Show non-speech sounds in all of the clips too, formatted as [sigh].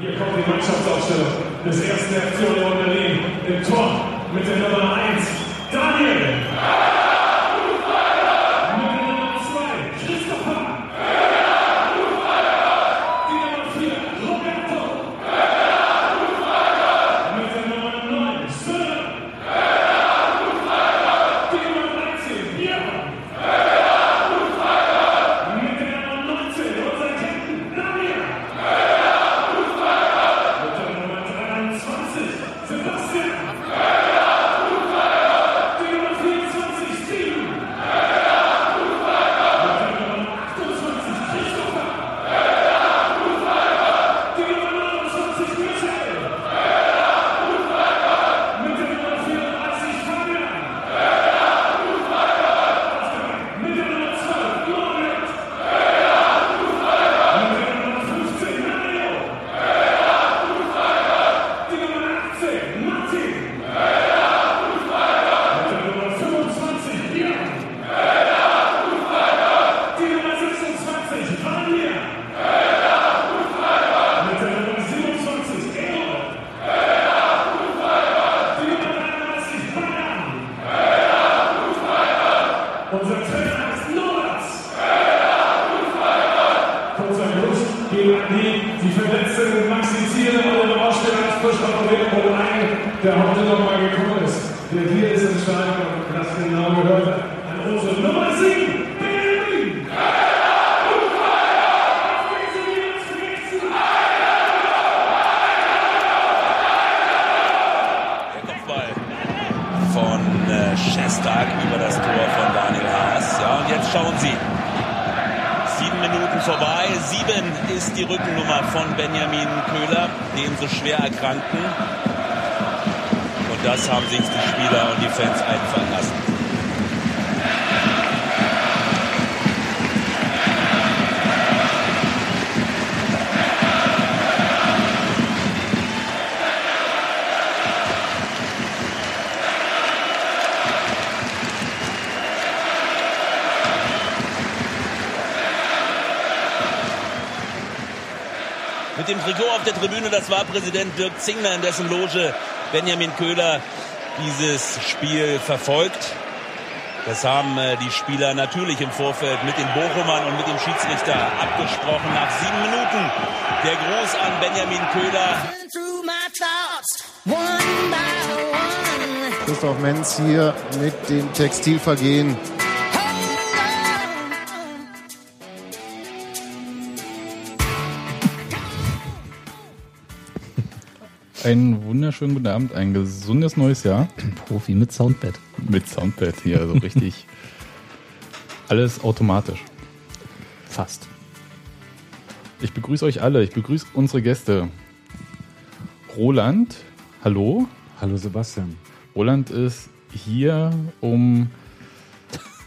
Hier kommt die Mannschaftsaufstellung des ersten FC Union Berlin. Im Tor mit der Nummer 1 Daniel. Dem Trikot auf der Tribüne, das war Präsident Dirk Zingler, in dessen Loge Benjamin Köhler dieses Spiel verfolgt. Das haben äh, die Spieler natürlich im Vorfeld mit den Bochumern und mit dem Schiedsrichter abgesprochen. Nach sieben Minuten der Gruß an Benjamin Köhler. Christoph Menz hier mit dem Textilvergehen. Einen wunderschönen guten Abend, ein gesundes neues Jahr. Profi mit Soundbed. Mit Soundpad hier, also richtig. [laughs] alles automatisch. Fast. Ich begrüße euch alle, ich begrüße unsere Gäste. Roland, hallo. Hallo Sebastian. Roland ist hier, um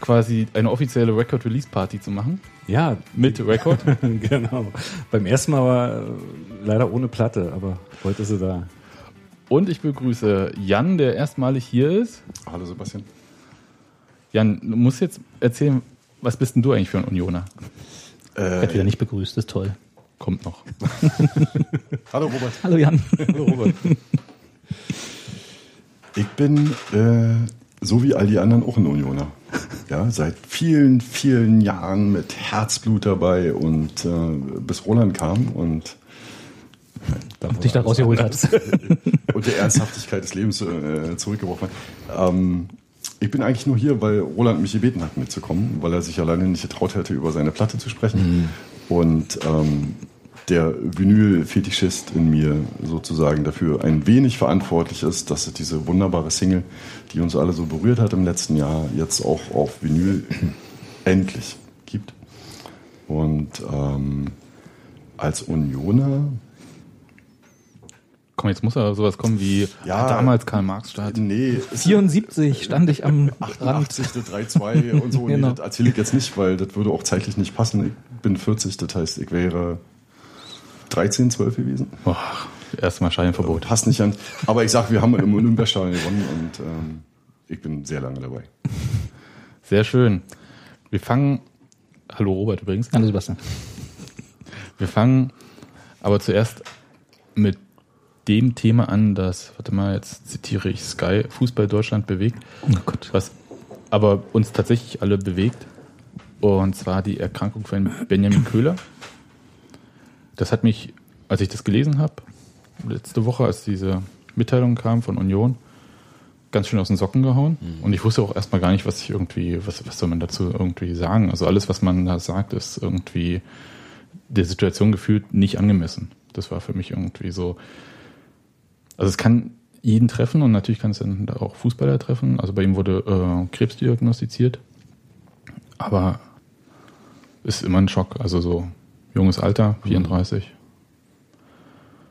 quasi eine offizielle Record-Release-Party zu machen. Ja, Mit Record. [laughs] genau. Beim ersten Mal war äh, leider ohne Platte, aber heute ist sie da. Und ich begrüße Jan, der erstmalig hier ist. Hallo Sebastian. Jan, du musst jetzt erzählen, was bist denn du eigentlich für ein Unioner? Äh, Wird wieder nicht begrüßt, ist toll. Kommt noch. [laughs] Hallo Robert. Hallo Jan. Hallo Robert. Ich bin, äh, so wie all die anderen, auch ein Unioner. Ja, seit vielen, vielen Jahren mit Herzblut dabei und äh, bis Roland kam und, Und dich da rausgeholt hat. [laughs] und der Ernsthaftigkeit des Lebens äh, zurückgeworfen hat. Ähm, ich bin eigentlich nur hier, weil Roland mich gebeten hat, mitzukommen, weil er sich alleine nicht getraut hätte, über seine Platte zu sprechen. Und ähm, der Vinyl-Fetischist in mir sozusagen dafür ein wenig verantwortlich ist, dass es diese wunderbare Single, die uns alle so berührt hat im letzten Jahr, jetzt auch auf Vinyl [clears throat] endlich gibt. Und ähm, als Unioner Komm, jetzt muss ja sowas kommen wie Ja. damals Karl Marx Stadt. Nee, es 74 stand ich am Rand. 88, das 3-2 und so. Genau. Nee, das erzähle ich jetzt nicht, weil das würde auch zeitlich nicht passen. Ich bin 40, das heißt, ich wäre 13, 12 gewesen. Boah, erstmal Scheinverbot. Passt nicht an. Aber ich sag, wir haben im Olympiastadion gewonnen und ähm, ich bin sehr lange dabei. Sehr schön. Wir fangen. Hallo Robert übrigens. Hallo Sebastian. Wir fangen aber zuerst mit dem Thema an, das, warte mal, jetzt zitiere ich Sky, Fußball Deutschland bewegt, Oh Gott. was aber uns tatsächlich alle bewegt. Und zwar die Erkrankung von Benjamin Köhler. Das hat mich, als ich das gelesen habe, letzte Woche, als diese Mitteilung kam von Union, ganz schön aus den Socken gehauen. Und ich wusste auch erstmal gar nicht, was ich irgendwie, was, was soll man dazu irgendwie sagen. Also alles, was man da sagt, ist irgendwie der Situation gefühlt nicht angemessen. Das war für mich irgendwie so. Also es kann jeden treffen und natürlich kann es dann auch Fußballer treffen. Also bei ihm wurde äh, Krebs diagnostiziert. Aber ist immer ein Schock. Also so junges Alter, 34.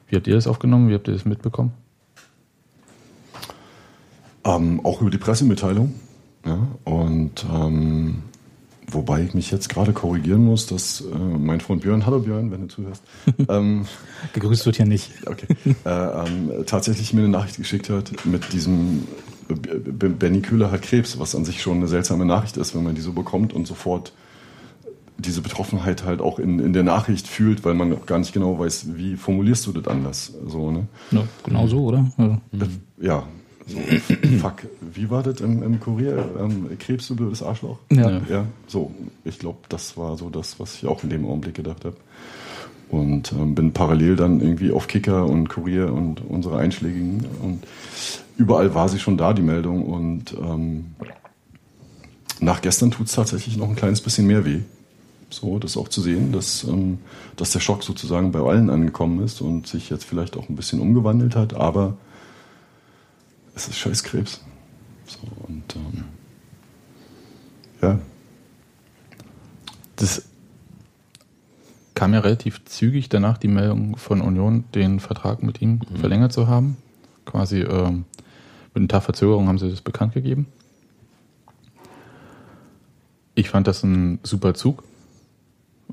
Wie habt ihr das aufgenommen? Wie habt ihr das mitbekommen? Ähm, auch über die Pressemitteilung. Ja, und ähm, wobei ich mich jetzt gerade korrigieren muss, dass äh, mein Freund Björn, hallo Björn, wenn du zuhörst, [laughs] ähm, Gegrüßt wird hier nicht. okay, äh, ähm, tatsächlich mir eine Nachricht geschickt hat mit diesem äh, B- Benny Kühler hat Krebs, was an sich schon eine seltsame Nachricht ist, wenn man die so bekommt und sofort diese Betroffenheit halt auch in, in der Nachricht fühlt, weil man gar nicht genau weiß, wie formulierst du das anders. So, ne? Ja, genau so, oder? Also, Ja, so, fuck, wie war das im, im Kurier? Ähm, Krebs, du blödes Arschloch? Ja. Ja, so, ich glaube, das war so das, was ich auch in dem Augenblick gedacht habe. Und ähm, bin parallel dann irgendwie auf Kicker und Kurier und unsere Einschlägigen und überall war sie schon da, die Meldung. Und ähm, nach gestern tut es tatsächlich noch ein kleines bisschen mehr weh. So, das auch zu sehen, dass, ähm, dass der Schock sozusagen bei allen angekommen ist und sich jetzt vielleicht auch ein bisschen umgewandelt hat, aber es ist scheiß Krebs. So, und ähm, ja, Das kam ja relativ zügig danach die Meldung von Union, den Vertrag mit ihm verlängert zu haben. Quasi ähm, mit einem Tag Verzögerung haben sie das bekannt gegeben. Ich fand das ein super Zug.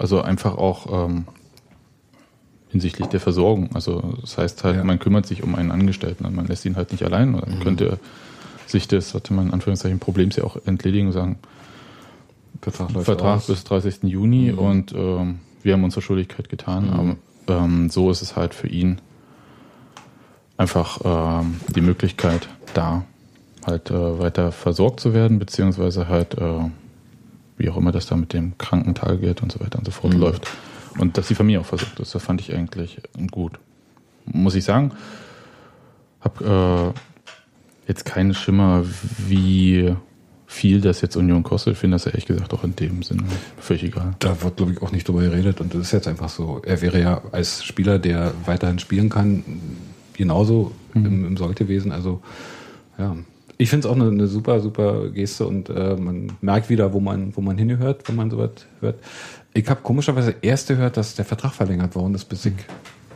Also einfach auch ähm, hinsichtlich der Versorgung. Also das heißt halt, Ja. man kümmert sich um einen Angestellten und man lässt ihn halt nicht allein. Man könnte sich das, hatte man in Anführungszeichen, Problems ja auch entledigen und sagen, Vertrag läuft Vertrag bis 30. Juni und ähm, wir haben unsere Schuldigkeit getan. Aber ähm, so ist es halt für ihn einfach ähm, die Möglichkeit da, halt äh, weiter versorgt zu werden, beziehungsweise halt, äh, wie auch immer das da mit dem Krankentagegeld und so weiter und so fort läuft. Und dass die Familie auch versorgt ist, das fand ich eigentlich gut. Muss ich sagen, hab äh, jetzt keinen Schimmer, wie viel das jetzt Union kostet. Ich finde das ehrlich gesagt auch in dem Sinne völlig egal. Da wird, glaube ich, auch nicht drüber geredet und das ist jetzt einfach so. Er wäre ja als Spieler, der weiterhin spielen kann, genauso im, im Solltewesen. Also, ja. Ich finde es auch eine, eine super, super Geste und äh, man merkt wieder, wo man, wo man hingehört, wenn man sowas hört. Ich habe komischerweise erst gehört, dass der Vertrag verlängert worden ist, bis ich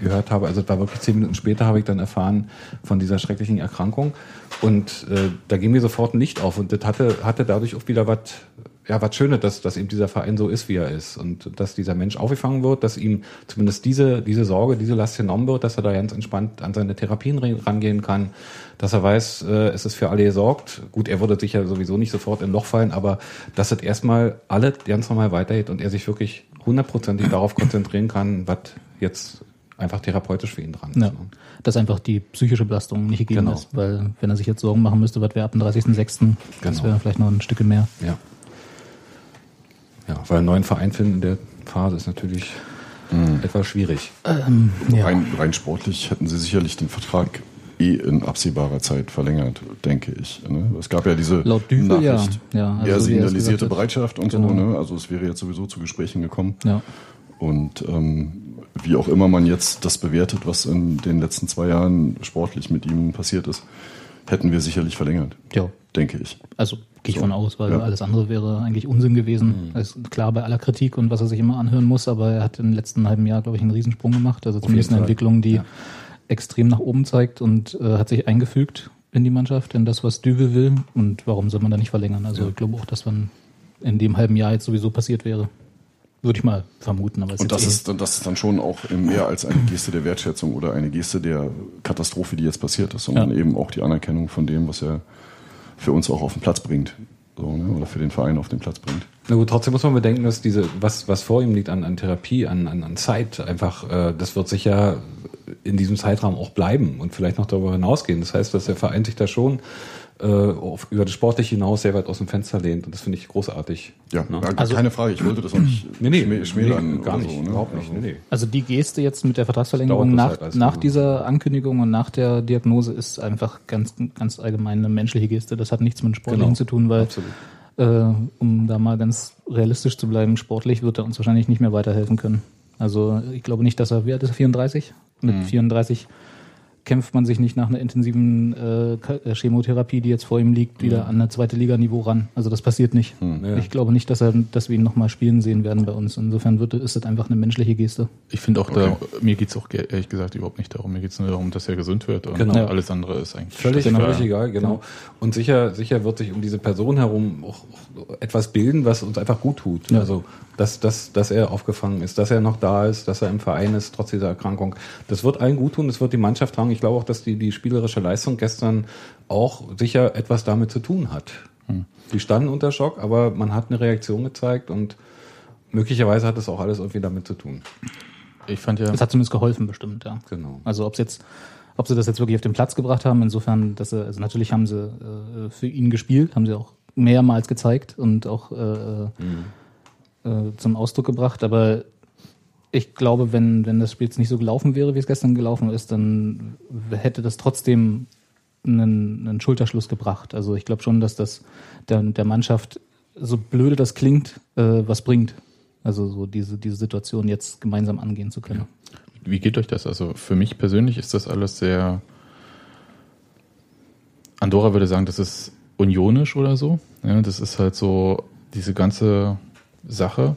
gehört habe. Also es war wirklich zehn Minuten später habe ich dann erfahren von dieser schrecklichen Erkrankung und äh, da ging mir sofort ein Licht auf und das hatte, hatte dadurch auch wieder was ja, was Schönes, dass, dass eben dieser Verein so ist, wie er ist und dass dieser Mensch aufgefangen wird, dass ihm zumindest diese, diese Sorge, diese Last genommen wird, dass er da ganz entspannt an seine Therapien rangehen kann, dass er weiß, äh, es ist für alle gesorgt. Gut, er würde sicher sowieso nicht sofort in Loch fallen, aber dass es erstmal alle ganz normal weitergeht und er sich wirklich hundertprozentig darauf konzentrieren kann, was jetzt einfach therapeutisch für ihn dran ist. Ja. ne? Dass einfach die psychische Belastung nicht gegeben Genau. ist. Weil wenn er sich jetzt Sorgen machen müsste, was wäre ab dem 30.06., das Genau. wäre vielleicht noch ein Stück mehr. Ja. Ja, weil einen neuen Verein finden in der Phase ist natürlich etwas schwierig. Ja. rein, rein sportlich hätten sie sicherlich den Vertrag eh in absehbarer Zeit verlängert, denke ich. Ne? Es gab ja diese Laut Düvel, ja. Nachricht, Ja, also er so wie er signalisierte. Bereitschaft und Genau. so. Ne? Also es wäre jetzt sowieso zu Gesprächen gekommen. Ja. Und ähm, wie auch immer man jetzt das bewertet, was in den letzten zwei Jahren sportlich mit ihm passiert ist, hätten wir sicherlich verlängert, ja. Denke ich. Also gehe ich So. von aus, weil Ja. alles andere wäre eigentlich Unsinn gewesen. Das ist klar bei aller Kritik und was er sich immer anhören muss, aber er hat im letzten halben Jahr, glaube ich, einen Riesensprung gemacht. Also zumindest eine. Entwicklung, die Ja. extrem nach oben zeigt und äh, hat sich eingefügt in die Mannschaft, in das, was Düvel will. Und warum soll man da nicht verlängern? Also ich glaube auch, dass man in dem halben Jahr jetzt sowieso passiert wäre. Würde ich mal vermuten. Aber Und das eh- ist, dann- das ist dann schon auch mehr als eine Geste der Wertschätzung oder eine Geste der Katastrophe, die jetzt passiert ist, sondern Ja. eben auch die Anerkennung von dem, was er für uns auch auf den Platz bringt. So, ne? Oder für den Verein auf den Platz bringt. Na gut, trotzdem muss man bedenken, dass diese, was, was vor ihm liegt an, an Therapie, an, an, an Zeit, einfach, äh, das wird sicher in diesem Zeitraum auch bleiben und vielleicht noch darüber hinausgehen. Das heißt, dass der Verein sich da schon äh, auf, über das Sportliche hinaus sehr weit aus dem Fenster lehnt und das finde ich großartig. Ja, Ne? Also- keine Frage. Ich wollte das auch nicht [clears throat] Nee, nee, schmä- schmälern nee, gar nicht, so, ne? überhaupt nicht. Also- Nee, nee. Also die Geste jetzt mit der Vertragsverlängerung nach, halt nach dieser Ankündigung und nach der Diagnose ist einfach ganz, ganz allgemein eine menschliche Geste. Das hat nichts mit dem Sportlichen Genau. zu tun, weil, Absolut. äh, um da mal ganz realistisch zu bleiben, sportlich wird er uns wahrscheinlich nicht mehr weiterhelfen können. Also ich glaube nicht, dass er, wie alt ist er, 34? Mit Mhm. 34 kämpft man sich nicht nach einer intensiven äh, äh, Chemotherapie, die jetzt vor ihm liegt, wieder an eine zweite Liganiveau ran. Also das passiert nicht. Mhm. ja. Ich glaube nicht, dass, er, dass wir ihn nochmal spielen sehen werden bei uns. Insofern wird, ist das einfach eine menschliche Geste. Ich finde auch, da, mir geht's auch ge- ehrlich gesagt überhaupt nicht darum. Mir geht's nur darum, dass er gesund wird und Genau. alles andere ist eigentlich Völlig, Genau. völlig egal, genau. Und sicher, sicher wird sich um diese Person herum auch, auch etwas bilden, was uns einfach gut tut. Ja. Also, dass, dass, dass er aufgefangen ist, dass er noch da ist, dass er im Verein ist, trotz dieser Erkrankung. Das wird allen gut tun, das wird die Mannschaft tragen. Ich glaube auch, dass die, die spielerische Leistung gestern auch sicher etwas damit zu tun hat. Die standen unter Schock, aber man hat eine Reaktion gezeigt und möglicherweise hat es auch alles irgendwie damit zu tun. Ich fand ja, Es hat zumindest geholfen, bestimmt, ja. Genau. Also ob jetzt, ob sie das jetzt wirklich auf den Platz gebracht haben, insofern, dass sie, also natürlich haben sie äh, für ihn gespielt, haben sie auch mehrmals gezeigt und auch äh, äh, zum Ausdruck gebracht, aber ich glaube, wenn, wenn das Spiel jetzt nicht so gelaufen wäre, wie es gestern gelaufen ist, dann hätte das trotzdem einen, einen Schulterschluss gebracht. Also ich glaube schon, dass das der, der Mannschaft, so blöde das klingt, äh, was bringt. Also so diese, diese Situation jetzt gemeinsam angehen zu können. wie geht euch das? Also für mich persönlich ist das alles sehr. Andorra würde sagen, das ist unionisch oder so. Ja, das ist halt so diese ganze Sache.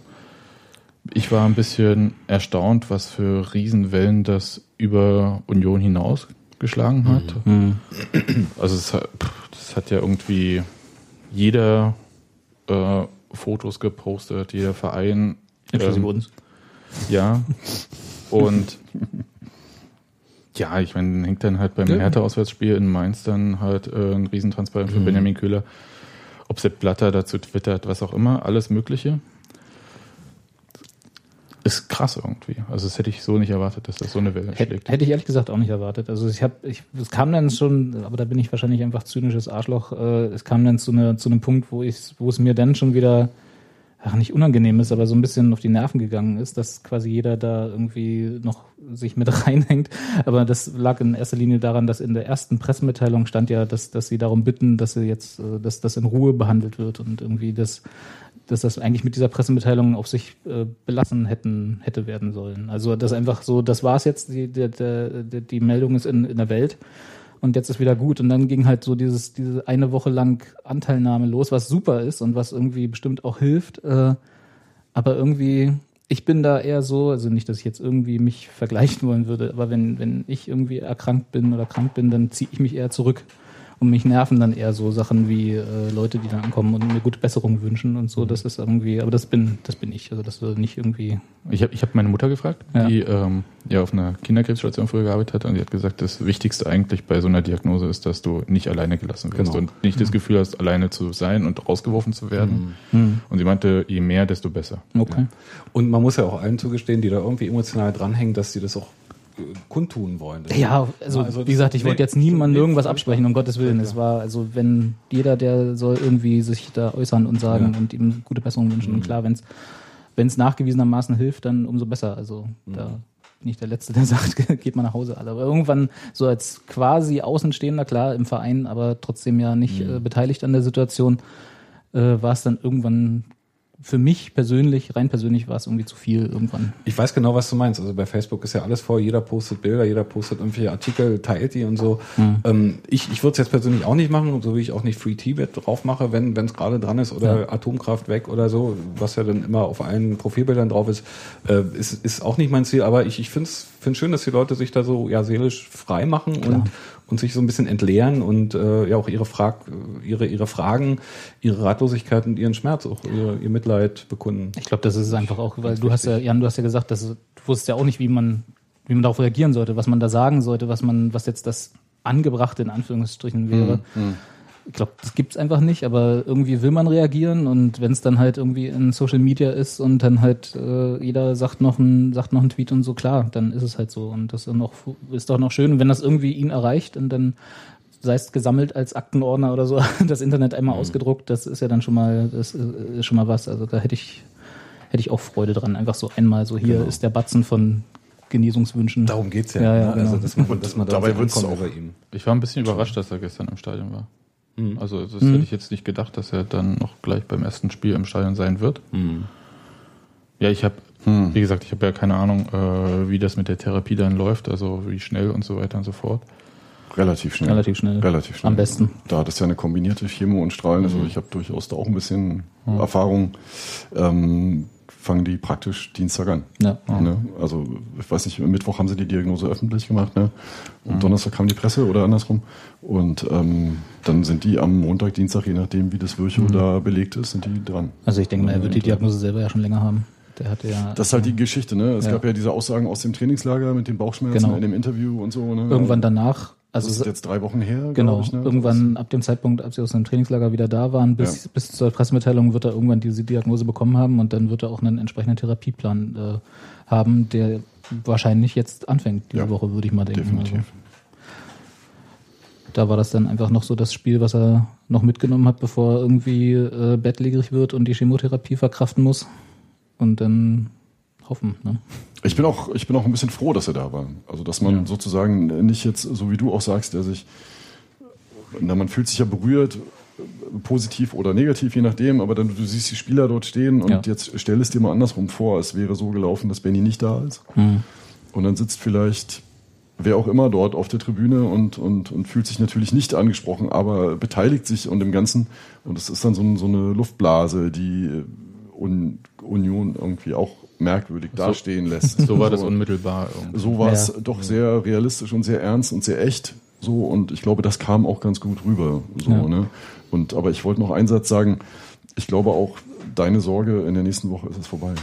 Ich war ein bisschen erstaunt, was für Riesenwellen das über Union hinaus geschlagen hat. Also es hat, das hat ja irgendwie jeder äh, Fotos gepostet, jeder Verein. Inklusive ähm, uns. ja. Und [laughs] ja, ich meine, hängt dann halt beim Ja. Hertha-Auswärtsspiel in Mainz dann halt äh, ein Riesentransparent für Benjamin Köhler. Ob Sepp Blatter dazu twittert, was auch immer, alles Mögliche. Ist krass irgendwie. Also das hätte ich so nicht erwartet, dass das so eine Welle schlägt. hätte ich ehrlich gesagt auch nicht erwartet. Also ich habe, ich, es kam dann schon, aber da bin ich wahrscheinlich einfach zynisches Arschloch. Äh, es kam dann zu, eine, zu einem Punkt, wo ich, wo es mir dann schon wieder, ach nicht unangenehm ist, aber so ein bisschen auf die Nerven gegangen ist, dass quasi jeder da irgendwie noch sich mit [laughs] reinhängt. Aber das lag in erster Linie daran, dass in der ersten Pressemitteilung stand ja, dass, dass sie darum bitten, dass sie jetzt, äh, dass das in Ruhe behandelt wird und irgendwie das dass das eigentlich mit dieser Pressemitteilung auf sich äh, belassen hätten hätte werden sollen. Also das einfach so, das war's jetzt, die, der, der, die Meldung ist in, in der Welt und jetzt ist wieder gut. Und dann ging halt so dieses, diese eine Woche lang Anteilnahme los, was super ist und was irgendwie bestimmt auch hilft. Äh, aber irgendwie, ich bin da eher so, also nicht, dass ich jetzt irgendwie mich vergleichen wollen würde, aber wenn, wenn ich irgendwie erkrankt bin oder krank bin, dann ziehe ich mich eher zurück. Und mich nerven dann eher so Sachen wie äh, Leute, die dann ankommen und mir gute Besserung wünschen und so. Das ist irgendwie, aber das bin, das bin ich. Also das soll nicht irgendwie. Ich habe ich hab meine Mutter gefragt, Ja. die ähm, ja auf einer Kinderkrebsstation früher gearbeitet hat und die hat gesagt, das Wichtigste eigentlich bei so einer Diagnose ist, dass du nicht alleine gelassen wirst Genau. und nicht das Gefühl hast, alleine zu sein und rausgeworfen zu werden. Und sie meinte, je mehr, desto besser. Okay. Und man muss ja auch allen zugestehen, die da irgendwie emotional dranhängen, dass sie das auch kundtun wollen. Ja, also, Also wie gesagt, ich wollte jetzt niemandem irgendwas absprechen, um Gottes Willen. Es war, also wenn jeder, der soll irgendwie sich da äußern und sagen Ja. und ihm gute Besserung wünschen. Und klar, wenn es wenn es nachgewiesenermaßen hilft, dann umso besser. Also da bin ich der Letzte, der [laughs] sagt, geht mal nach Hause alle. Aber irgendwann so als quasi Außenstehender, klar, im Verein, aber trotzdem ja nicht äh, beteiligt an der Situation, äh, war es dann irgendwann für mich persönlich, rein persönlich war es irgendwie zu viel irgendwann. Ich weiß genau, was du meinst. Also bei Facebook ist ja alles voll, jeder postet Bilder, jeder postet irgendwelche Artikel, teilt die und so. Ähm, ich ich würde es jetzt persönlich auch nicht machen, so wie ich auch nicht Free Tibet drauf mache, wenn es gerade dran ist oder Atomkraft weg oder so, was ja dann immer auf allen Profilbildern drauf ist, äh, ist, ist auch nicht mein Ziel. Aber ich, ich finde es find schön, dass die Leute sich da so ja seelisch frei machen und und sich so ein bisschen entleeren und äh, ja auch ihre Frag ihre ihre Fragen, ihre Ratlosigkeit und ihren Schmerz auch ihr, ihr Mitleid bekunden. Ich glaube, das ist einfach auch, weil du hast ja, Jan, du hast ja gesagt, dass du wusstest ja auch nicht, wie man, wie man darauf reagieren sollte, was man da sagen sollte, was man, was jetzt das Angebrachte in Anführungsstrichen wäre. Ich glaube, das gibt's einfach nicht, aber irgendwie will man reagieren und wenn es dann halt irgendwie in Social Media ist und dann halt äh, jeder sagt noch ein, sagt noch einen Tweet und so, klar, dann ist es halt so. Und das ist, noch, ist doch noch schön. Und wenn das irgendwie ihn erreicht und dann sei es gesammelt als Aktenordner oder so, [laughs] das Internet einmal Mhm. ausgedruckt, das ist ja dann schon mal, das ist schon mal was. Also da hätte ich, hätte ich auch Freude dran. Einfach so einmal so, hier ist der Batzen von Genesungswünschen. Genau. Darum geht's ja. Ja, ja? Also, genau. dass man, Und dass man da dabei so wird's ankommt auch- über ihm. Ich war ein bisschen überrascht, dass er gestern im Stadion war. Also das Mhm. hätte ich jetzt nicht gedacht, dass er dann noch gleich beim ersten Spiel im Stadion sein wird. Ja, ich habe, wie gesagt, ich habe ja keine Ahnung, äh, wie das mit der Therapie dann läuft, also wie schnell und so weiter und so fort. Relativ schnell. Relativ schnell. Relativ schnell. Am besten. Da das ja eine kombinierte Chemo und Strahlen, also ich habe durchaus da auch ein bisschen Erfahrung, ähm, fangen die praktisch Dienstag an. Ja. Ne? Also ich weiß nicht, Mittwoch haben sie die Diagnose öffentlich gemacht, ne? Und Donnerstag kam die Presse oder andersrum. Und ähm, dann sind die am Montag, Dienstag, je nachdem, wie das Virchow da belegt ist, sind die dran. Also ich denke mal, er wird die Diagnose selber ja schon länger haben. Der hatte ja Das ist halt die Geschichte, ne? Es Ja. gab ja diese Aussagen aus dem Trainingslager mit den Bauchschmerzen Genau. in dem Interview und so. Ne? irgendwann danach, also das ist jetzt drei Wochen her, Genau, ich, ne? irgendwann ab dem Zeitpunkt, als sie aus dem Trainingslager wieder da waren, bis, Ja. bis zur Pressemitteilung wird er irgendwann diese Diagnose bekommen haben und dann wird er auch einen entsprechenden Therapieplan äh, haben, der wahrscheinlich jetzt anfängt, diese Ja, Woche, würde ich mal denken. Definitiv. Also, da war das dann einfach noch so das Spiel, was er noch mitgenommen hat, bevor er irgendwie äh, bettlägerig wird und die Chemotherapie verkraften muss. Und dann hoffen. Ne? Ich bin auch, ich bin auch ein bisschen froh, dass er da war. Also, dass man sozusagen nicht jetzt, so wie du auch sagst, der sich, na, man fühlt sich ja berührt, positiv oder negativ, je nachdem, aber dann du siehst die Spieler dort stehen und Ja. jetzt stell es dir mal andersrum vor, es wäre so gelaufen, dass Benny nicht da ist. Und dann sitzt vielleicht wer auch immer dort auf der Tribüne und, und, und fühlt sich natürlich nicht angesprochen, aber beteiligt sich und im Ganzen. Und es ist dann so, so eine Luftblase, die Union irgendwie auch merkwürdig dastehen lässt. [laughs] So war das unmittelbar. irgendwie. So war es Ja. doch sehr realistisch und sehr ernst und sehr echt. So, und ich glaube, das kam auch ganz gut rüber. So, Ja. ne? Und aber ich wollte noch einen Satz sagen. Ich glaube auch, deine Sorge in der nächsten Woche ist es vorbei.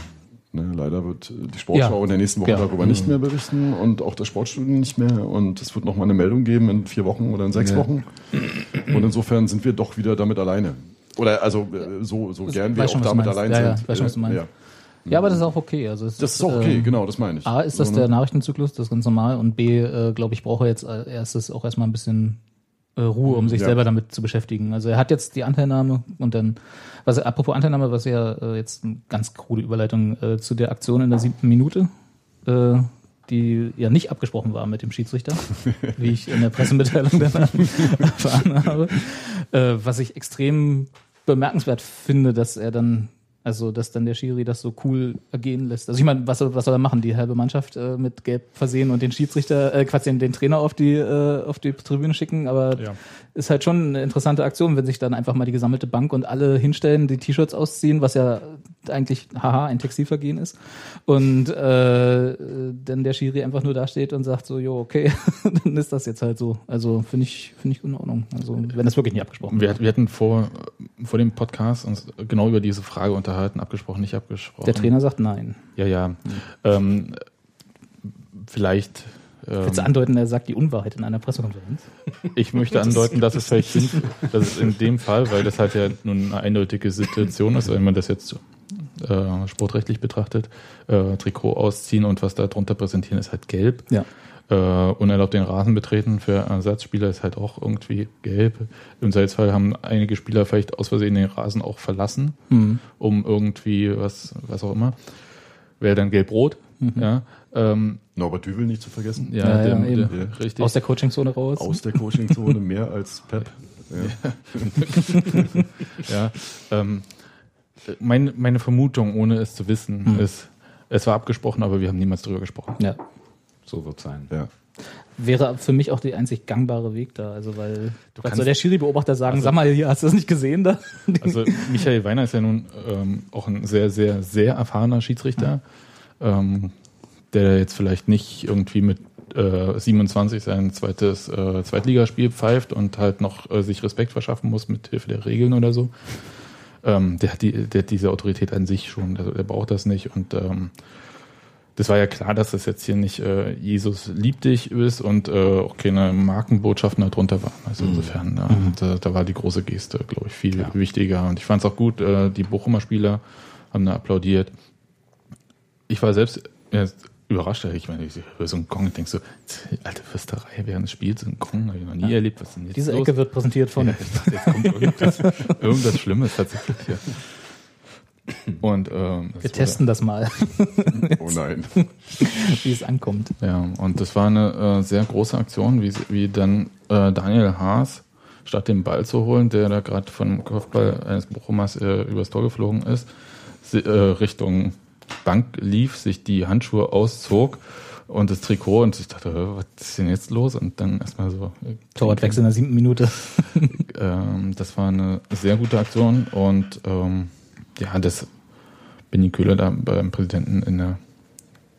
Ne? Leider wird die Sportschau Ja. in der nächsten Woche Ja. darüber nicht mehr berichten und auch das Sportstudio nicht mehr. Und es wird noch mal eine Meldung geben in vier Wochen oder in sechs Ja. Wochen. Und insofern sind wir doch wieder damit alleine. Oder also äh, so, so gern wir auch schon, damit allein Ja, ja, sind. weiß schon, Äh, ja. Ja, aber das ist auch okay. Also Das ist auch okay, ähm, genau, das meine ich. A, ist das So, der ne? Nachrichtenzyklus, das ist ganz normal. Und B, äh, glaube ich, braucht er jetzt als erstes auch erstmal ein bisschen äh, Ruhe, um sich Ja. selber damit zu beschäftigen. Also er hat jetzt die Anteilnahme und dann, was apropos Anteilnahme, was ja äh, jetzt eine ganz krude Überleitung äh, zu der Aktion in der siebten Minute, äh, die ja nicht abgesprochen war mit dem Schiedsrichter, [laughs] wie ich in der Pressemitteilung dann [laughs] erfahren habe. Was ich extrem bemerkenswert finde, dass er dann, also dass dann der Schiri das so cool ergehen lässt. Also ich meine, was, soll- was soll er machen? Die halbe Mannschaft äh, mit Gelb versehen und den Schiedsrichter, äh, Quatsch, den, den Trainer auf die, äh, auf die Tribüne schicken, aber Ja. ist halt schon eine interessante Aktion, wenn sich dann einfach mal die gesammelte Bank und alle hinstellen, die T-Shirts ausziehen, was ja eigentlich, haha, ein Textilvergehen ist. Und äh, dann der Schiri einfach nur dasteht und sagt so, jo, okay, [laughs] dann ist das jetzt halt so. Also finde ich, finde ich in Ordnung. Also wenn das wirklich nicht abgesprochen Wir, wir hatten vor, vor dem Podcast uns genau über diese Frage unterhalten, abgesprochen, nicht abgesprochen. Der Trainer sagt nein. Ja, ja. Ähm, vielleicht. Ähm, Willst du andeuten, er sagt die Unwahrheit in einer Pressekonferenz? ich möchte [laughs] andeuten, dass es vielleicht dass es in dem Fall, weil das halt ja nun eine eindeutige Situation ist, wenn man das jetzt äh, sportrechtlich betrachtet, äh, Trikot ausziehen und was da drunter präsentieren, ist halt gelb. Ja. Äh, unerlaubt den Rasen betreten für Ersatzspieler ist halt auch irgendwie gelb. Im Zweifelsfall haben einige Spieler vielleicht aus Versehen den Rasen auch verlassen, Mhm. um irgendwie was, was auch immer. Wäre dann gelb-rot. Ja, ähm, Norbert Düvel nicht zu vergessen. ja, Ja, der, ja, der, eben. richtig. Aus der Coachingzone raus. Aus der Coachingzone mehr als Pep. [laughs] Ja. Ja, [laughs] ähm, mein, meine Vermutung, ohne es zu wissen, Hm. ist, es war abgesprochen, aber wir haben niemals drüber gesprochen. ja. So wird sein. Ja. Wäre für mich auch der einzig gangbare Weg da. Also weil was kannst- soll der Schiri-Beobachter sagen, Also- sag mal, hier, hast du das nicht gesehen da? [laughs] Also Michael Weiner ist ja nun ähm, auch ein sehr, sehr, sehr erfahrener Schiedsrichter, ähm, der jetzt vielleicht nicht irgendwie mit äh, 27 sein zweites äh, Zweitligaspiel pfeift und halt noch äh, sich Respekt verschaffen muss mit Hilfe der Regeln oder so. Ähm, der, hat die, der hat diese Autorität an sich schon, der, der braucht das nicht und ähm, das war ja klar, dass das jetzt hier nicht äh, Jesus liebt dich ist und äh, auch keine Markenbotschaften darunter waren. Also insofern, ja, da, da war die große Geste, glaube ich, viel wichtiger. Und ich fand es auch gut, äh, die Bochumer Spieler haben da applaudiert. Ich war selbst äh, überrascht, ich meine, ich höre so einen Gong und denke so, alte Fürsterei während des Spiels, so ein Gong, habe ich noch nie erlebt. Was denn jetzt Diese los? Ecke wird präsentiert von. Ja, ich dachte, jetzt kommt irgendwas, irgendwas Schlimmes tatsächlich. Ja. Und ähm, Wir testen das mal, [laughs] Oh nein. [laughs] wie es ankommt. Ja, und das war eine äh, sehr große Aktion, wie, wie dann äh, Daniel Haas, statt den Ball zu holen, der da gerade vom Kopfball eines Bochumers äh, übers Tor geflogen ist, äh, Richtung Bank lief, sich die Handschuhe auszog und das Trikot und ich dachte, was ist denn jetzt los? Und dann erstmal so. äh, Torwartwechsel in der siebten Minute. [laughs] [laughs] ähm, das war eine sehr gute Aktion und ähm, ja, das Benny Köhler da beim Präsidenten in der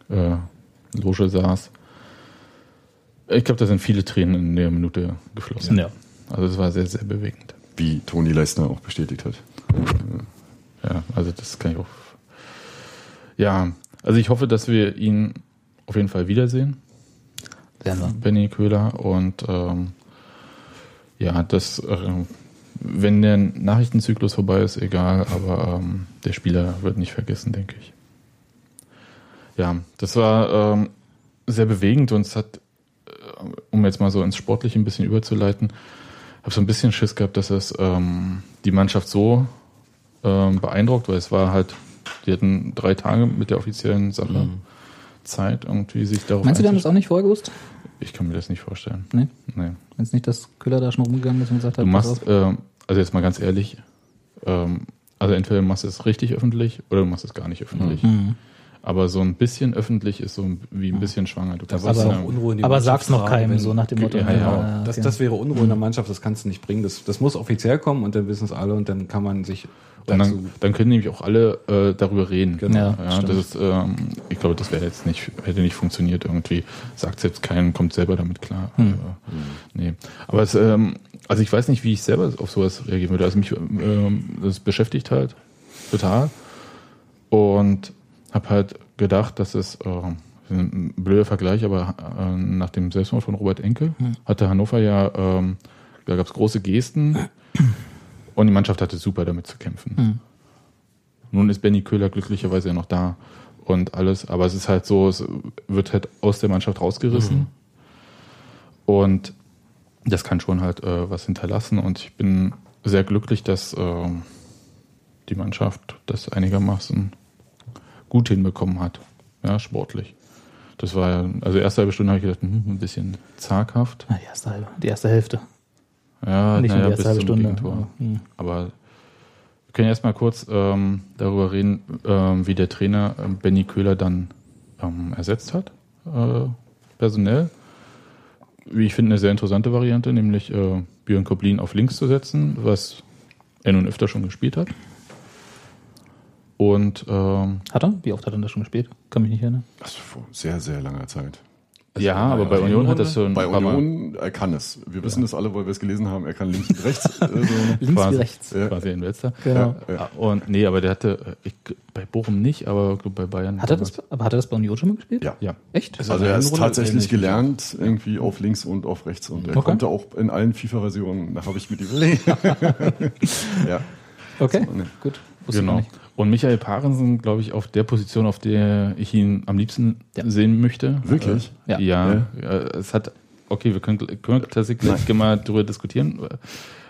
äh, Loge saß. Ich glaube, da sind viele Tränen in der Minute geflossen. Ja. Also es war sehr, sehr bewegend. Wie Toni Leisner auch bestätigt hat. Ja, also das kann ich auch. Ja, also ich hoffe, dass wir ihn auf jeden Fall wiedersehen. Werden wir. Benny Köhler und ähm, ja, das, äh, wenn der Nachrichtenzyklus vorbei ist, egal, aber ähm, der Spieler wird nicht vergessen, denke ich. Ja, das war ähm, sehr bewegend und es hat, äh, um jetzt mal so ins Sportliche ein bisschen überzuleiten, habe so ein bisschen Schiss gehabt, dass es ähm, die Mannschaft so ähm, beeindruckt, weil es war halt, die hatten drei Tage mit der offiziellen Sache Zeit, irgendwie sich darauf Meinst du, die haben das auch nicht vorher gewusst? Ich kann mir das nicht vorstellen. Nee? Nee. Meinst du nicht, dass Köhler da schon rumgegangen ist und gesagt hat, Du machst, ähm, also jetzt mal ganz ehrlich, ähm, also entweder machst du es richtig öffentlich oder du machst es gar nicht öffentlich. Mhm. Aber so ein bisschen öffentlich ist so wie ein bisschen schwanger. Du du sagen- auch Unruhe in die Aber Mannschaft sag's noch keinem, wenn- so nach dem Motto. Ja, ja. ah, Das, das wäre Unruhe in der Mannschaft, das kannst du nicht bringen. Das, das muss offiziell kommen und dann wissen es alle und dann kann man sich Und dazu. dann, dann können nämlich auch alle äh, darüber reden. Genau. Ja, ja das ist, ähm, ich glaube, das wäre jetzt nicht, hätte nicht funktioniert irgendwie. Sagt jetzt keinen, kommt selber damit klar. Hm. Äh, nee. Aber es, ähm, also ich weiß nicht, wie ich selber auf sowas reagieren würde. Also mich, ähm, das beschäftigt halt total. Und habe halt gedacht, dass es äh, ein blöder Vergleich, aber äh, nach dem Selbstmord von Robert Enke hatte Hannover ja, ähm, da gab es große Gesten und die Mannschaft hatte super damit zu kämpfen. Nun ist Benny Köhler glücklicherweise ja noch da und alles, aber es ist halt so, es wird halt aus der Mannschaft rausgerissen und das kann schon halt äh, was hinterlassen und ich bin sehr glücklich, dass ähm, die Mannschaft das einigermaßen gut hinbekommen hat, ja, sportlich. Das war ja, also erste halbe Stunde habe ich gedacht, hm, ein bisschen zaghaft. Ah, die, erste halbe, die erste Hälfte. Ja, Nicht nur naja, die erste bis halbe zum Stunde. Gegentor. aber, hm. Aber wir können erstmal kurz ähm, darüber reden, ähm, wie der Trainer ähm, Benny Köhler dann ähm, ersetzt hat, äh, personell. Wie ich finde, eine sehr interessante Variante, nämlich äh, Björn Koblin auf links zu setzen, was er nun öfter schon gespielt hat. Und ähm, Hat er? Wie oft hat er das schon gespielt? Kann mich nicht erinnern. Also vor sehr, sehr langer Zeit. ja, aber bei Union hat das schon Bei ein Mal Union, er kann es. Wir wissen das alle, weil wir es gelesen haben. Er kann links und rechts. Also, [laughs] Links quasi, wie rechts. Ja. quasi in Wetzlar. Genau. ja. Ah, Und nee, aber der hatte, äh, ich, bei Bochum nicht, aber bei Bayern. Hat er das, aber hat er das bei Union schon mal gespielt? ja. Ja. Echt? Also er ist tatsächlich gelernt, irgendwie auf links und auf rechts. Und er Okay. konnte auch in allen FIFA-Versionen, da habe ich mit ihm. [laughs] ja. Okay, Nee. gut. Wusste Genau. nicht. Und Michael Parensen, glaube ich, auf der Position, auf der ich ihn am liebsten Ja. sehen möchte. Wirklich? Äh, Ja. ja. Ja. es hat, okay, wir können, können wir tatsächlich gleich mal darüber diskutieren,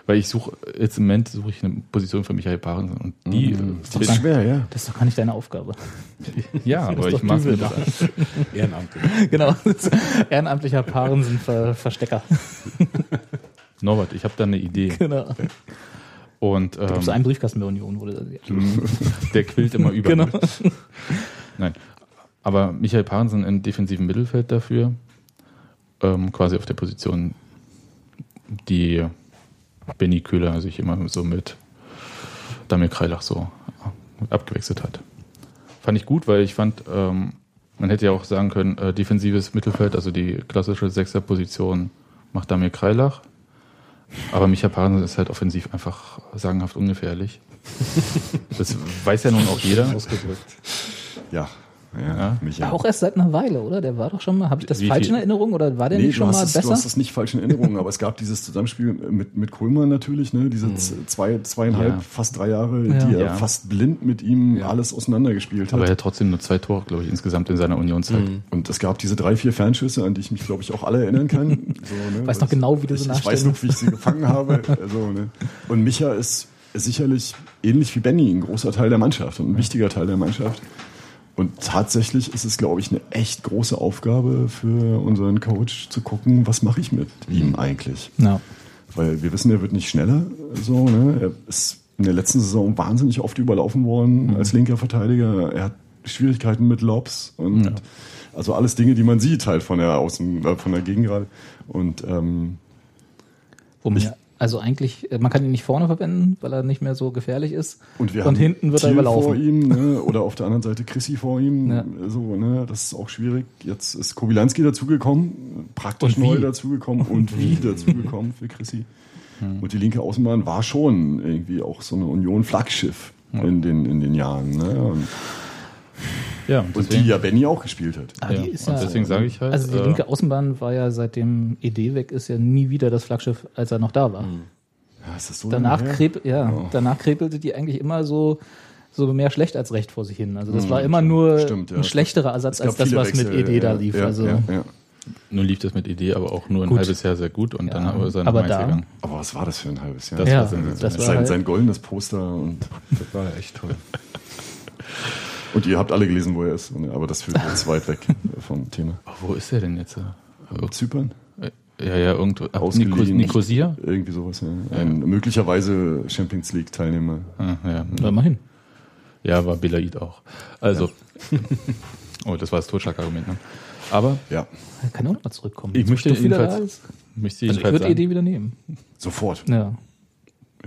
weil ich suche, jetzt im Moment suche ich eine Position für Michael Parensen und die, Mhm. Das ist schwer, ja. Das ist doch gar nicht deine Aufgabe. [laughs] ja, aber ich mache es [laughs] Ehrenamtlich. genau. Ehrenamtlicher Parensen-Verstecker. [laughs] Norbert, ich habe da eine Idee. genau. Und Gibt es ähm, einen Briefkasten bei Union, wurde das [laughs] der quillt immer über. Genau. [laughs] Nein. Aber Michael Parensen im defensiven Mittelfeld dafür, ähm, quasi auf der Position, die Benny Köhler sich immer so mit Damir Kreilach so abgewechselt hat. Fand ich gut, weil ich fand, ähm, man hätte ja auch sagen können, äh, defensives Mittelfeld, also die klassische Sechserposition macht Damir Kreilach. Aber Michael Parensen ist halt offensiv einfach sagenhaft ungefährlich. Das weiß ja nun auch jeder. Ausgedrückt. Ja, Ja, Micha. Auch erst seit einer Weile, oder? Der war doch schon mal, habe ich das Wie falsch viel? in Erinnerung oder war der Nee, nicht du schon mal es, du besser? hast es nicht falsch in Erinnerung, aber es gab dieses Zusammenspiel mit, mit Kohlmann natürlich, ne? diese z- zwei, zweieinhalb, Ja. fast drei Jahre, Ja. die er Ja. fast blind mit ihm alles auseinandergespielt Aber hat. er hat trotzdem nur zwei Tore, glaube ich, insgesamt in seiner Unionszeit. Und es gab diese drei, vier Fernschüsse, an die ich mich, glaube ich, auch alle erinnern kann. [laughs] So, ne? Weiß noch Weil genau, wie du ich, sie Ich weiß noch, wie ich sie gefangen habe. [laughs] Also, ne? Und Micha ist sicherlich ähnlich wie Benny ein großer Teil der Mannschaft und ein wichtiger Teil der Mannschaft. Und tatsächlich ist es, glaube ich, eine echt große Aufgabe für unseren Coach zu gucken, was mache ich mit ihm eigentlich. Ja. Weil wir wissen, er wird nicht schneller. So, ne? Er ist in der letzten Saison wahnsinnig oft überlaufen worden als linker Verteidiger. Er hat Schwierigkeiten mit Lobs und also alles Dinge, die man sieht halt von der Außen, äh, von der Gegengrade. Und ähm, Wo man ja, also eigentlich, äh, man kann ihn nicht vorne verwenden, weil er nicht mehr so gefährlich ist. und wir und haben hinten wird er Thiel überlaufen. vor ihm, ne? [laughs] oder auf der anderen Seite Chrissy vor ihm. Ja. So, ne? Das ist auch schwierig. Jetzt ist Kobilanski dazugekommen, praktisch neu dazugekommen und wie dazugekommen für Chrissy. Hm. Und die linke Außenbahn war schon irgendwie auch so eine Union-Flaggschiff in, den, in den Jahren. Ne? Und, Ja, und und die ja Benny auch gespielt hat. Ah, ja, die ist und ja, deswegen sage ich halt, also die äh, linke Außenbahn war ja seitdem ED weg ist ja nie wieder das Flaggschiff, als er noch da war. Ja, ist das so Danach, kreb, ja, Oh. danach krepelte die eigentlich immer so, so mehr schlecht als recht vor sich hin. Also das war immer nur Hm, Stimmt, ja. ein schlechterer Ersatz als das, was mit Wechsel, ED da ja, lief. Ja, also ja, ja. nun lief das mit Idee, aber auch nur ein Gut. halbes Jahr sehr gut und Ja, dann ist er nach aber da- gegangen. Aber was war das für ein halbes Jahr? Das Ja, war das war sein, halt- sein goldenes Poster und, Das war echt toll. [laughs] und ihr habt alle gelesen, wo er ist. Aber das führt jetzt weit weg vom Thema. Aber wo ist er denn jetzt? Zypern? Ja, ja, irgendwo. Ausgeliehen. Nikos, Nicosia? Irgendwie sowas, ja. Ein möglicherweise Champions League Teilnehmer. Ah, ja. hör mal hin. ja, war Belaid auch. Also. [laughs] oh, das war das Totschlagargument, ne? Aber Ja, Er kann auch noch mal zurückkommen. ich möchte jedenfalls, möchte Also ich jedenfalls würde sagen, ED wieder nehmen. sofort. Ja.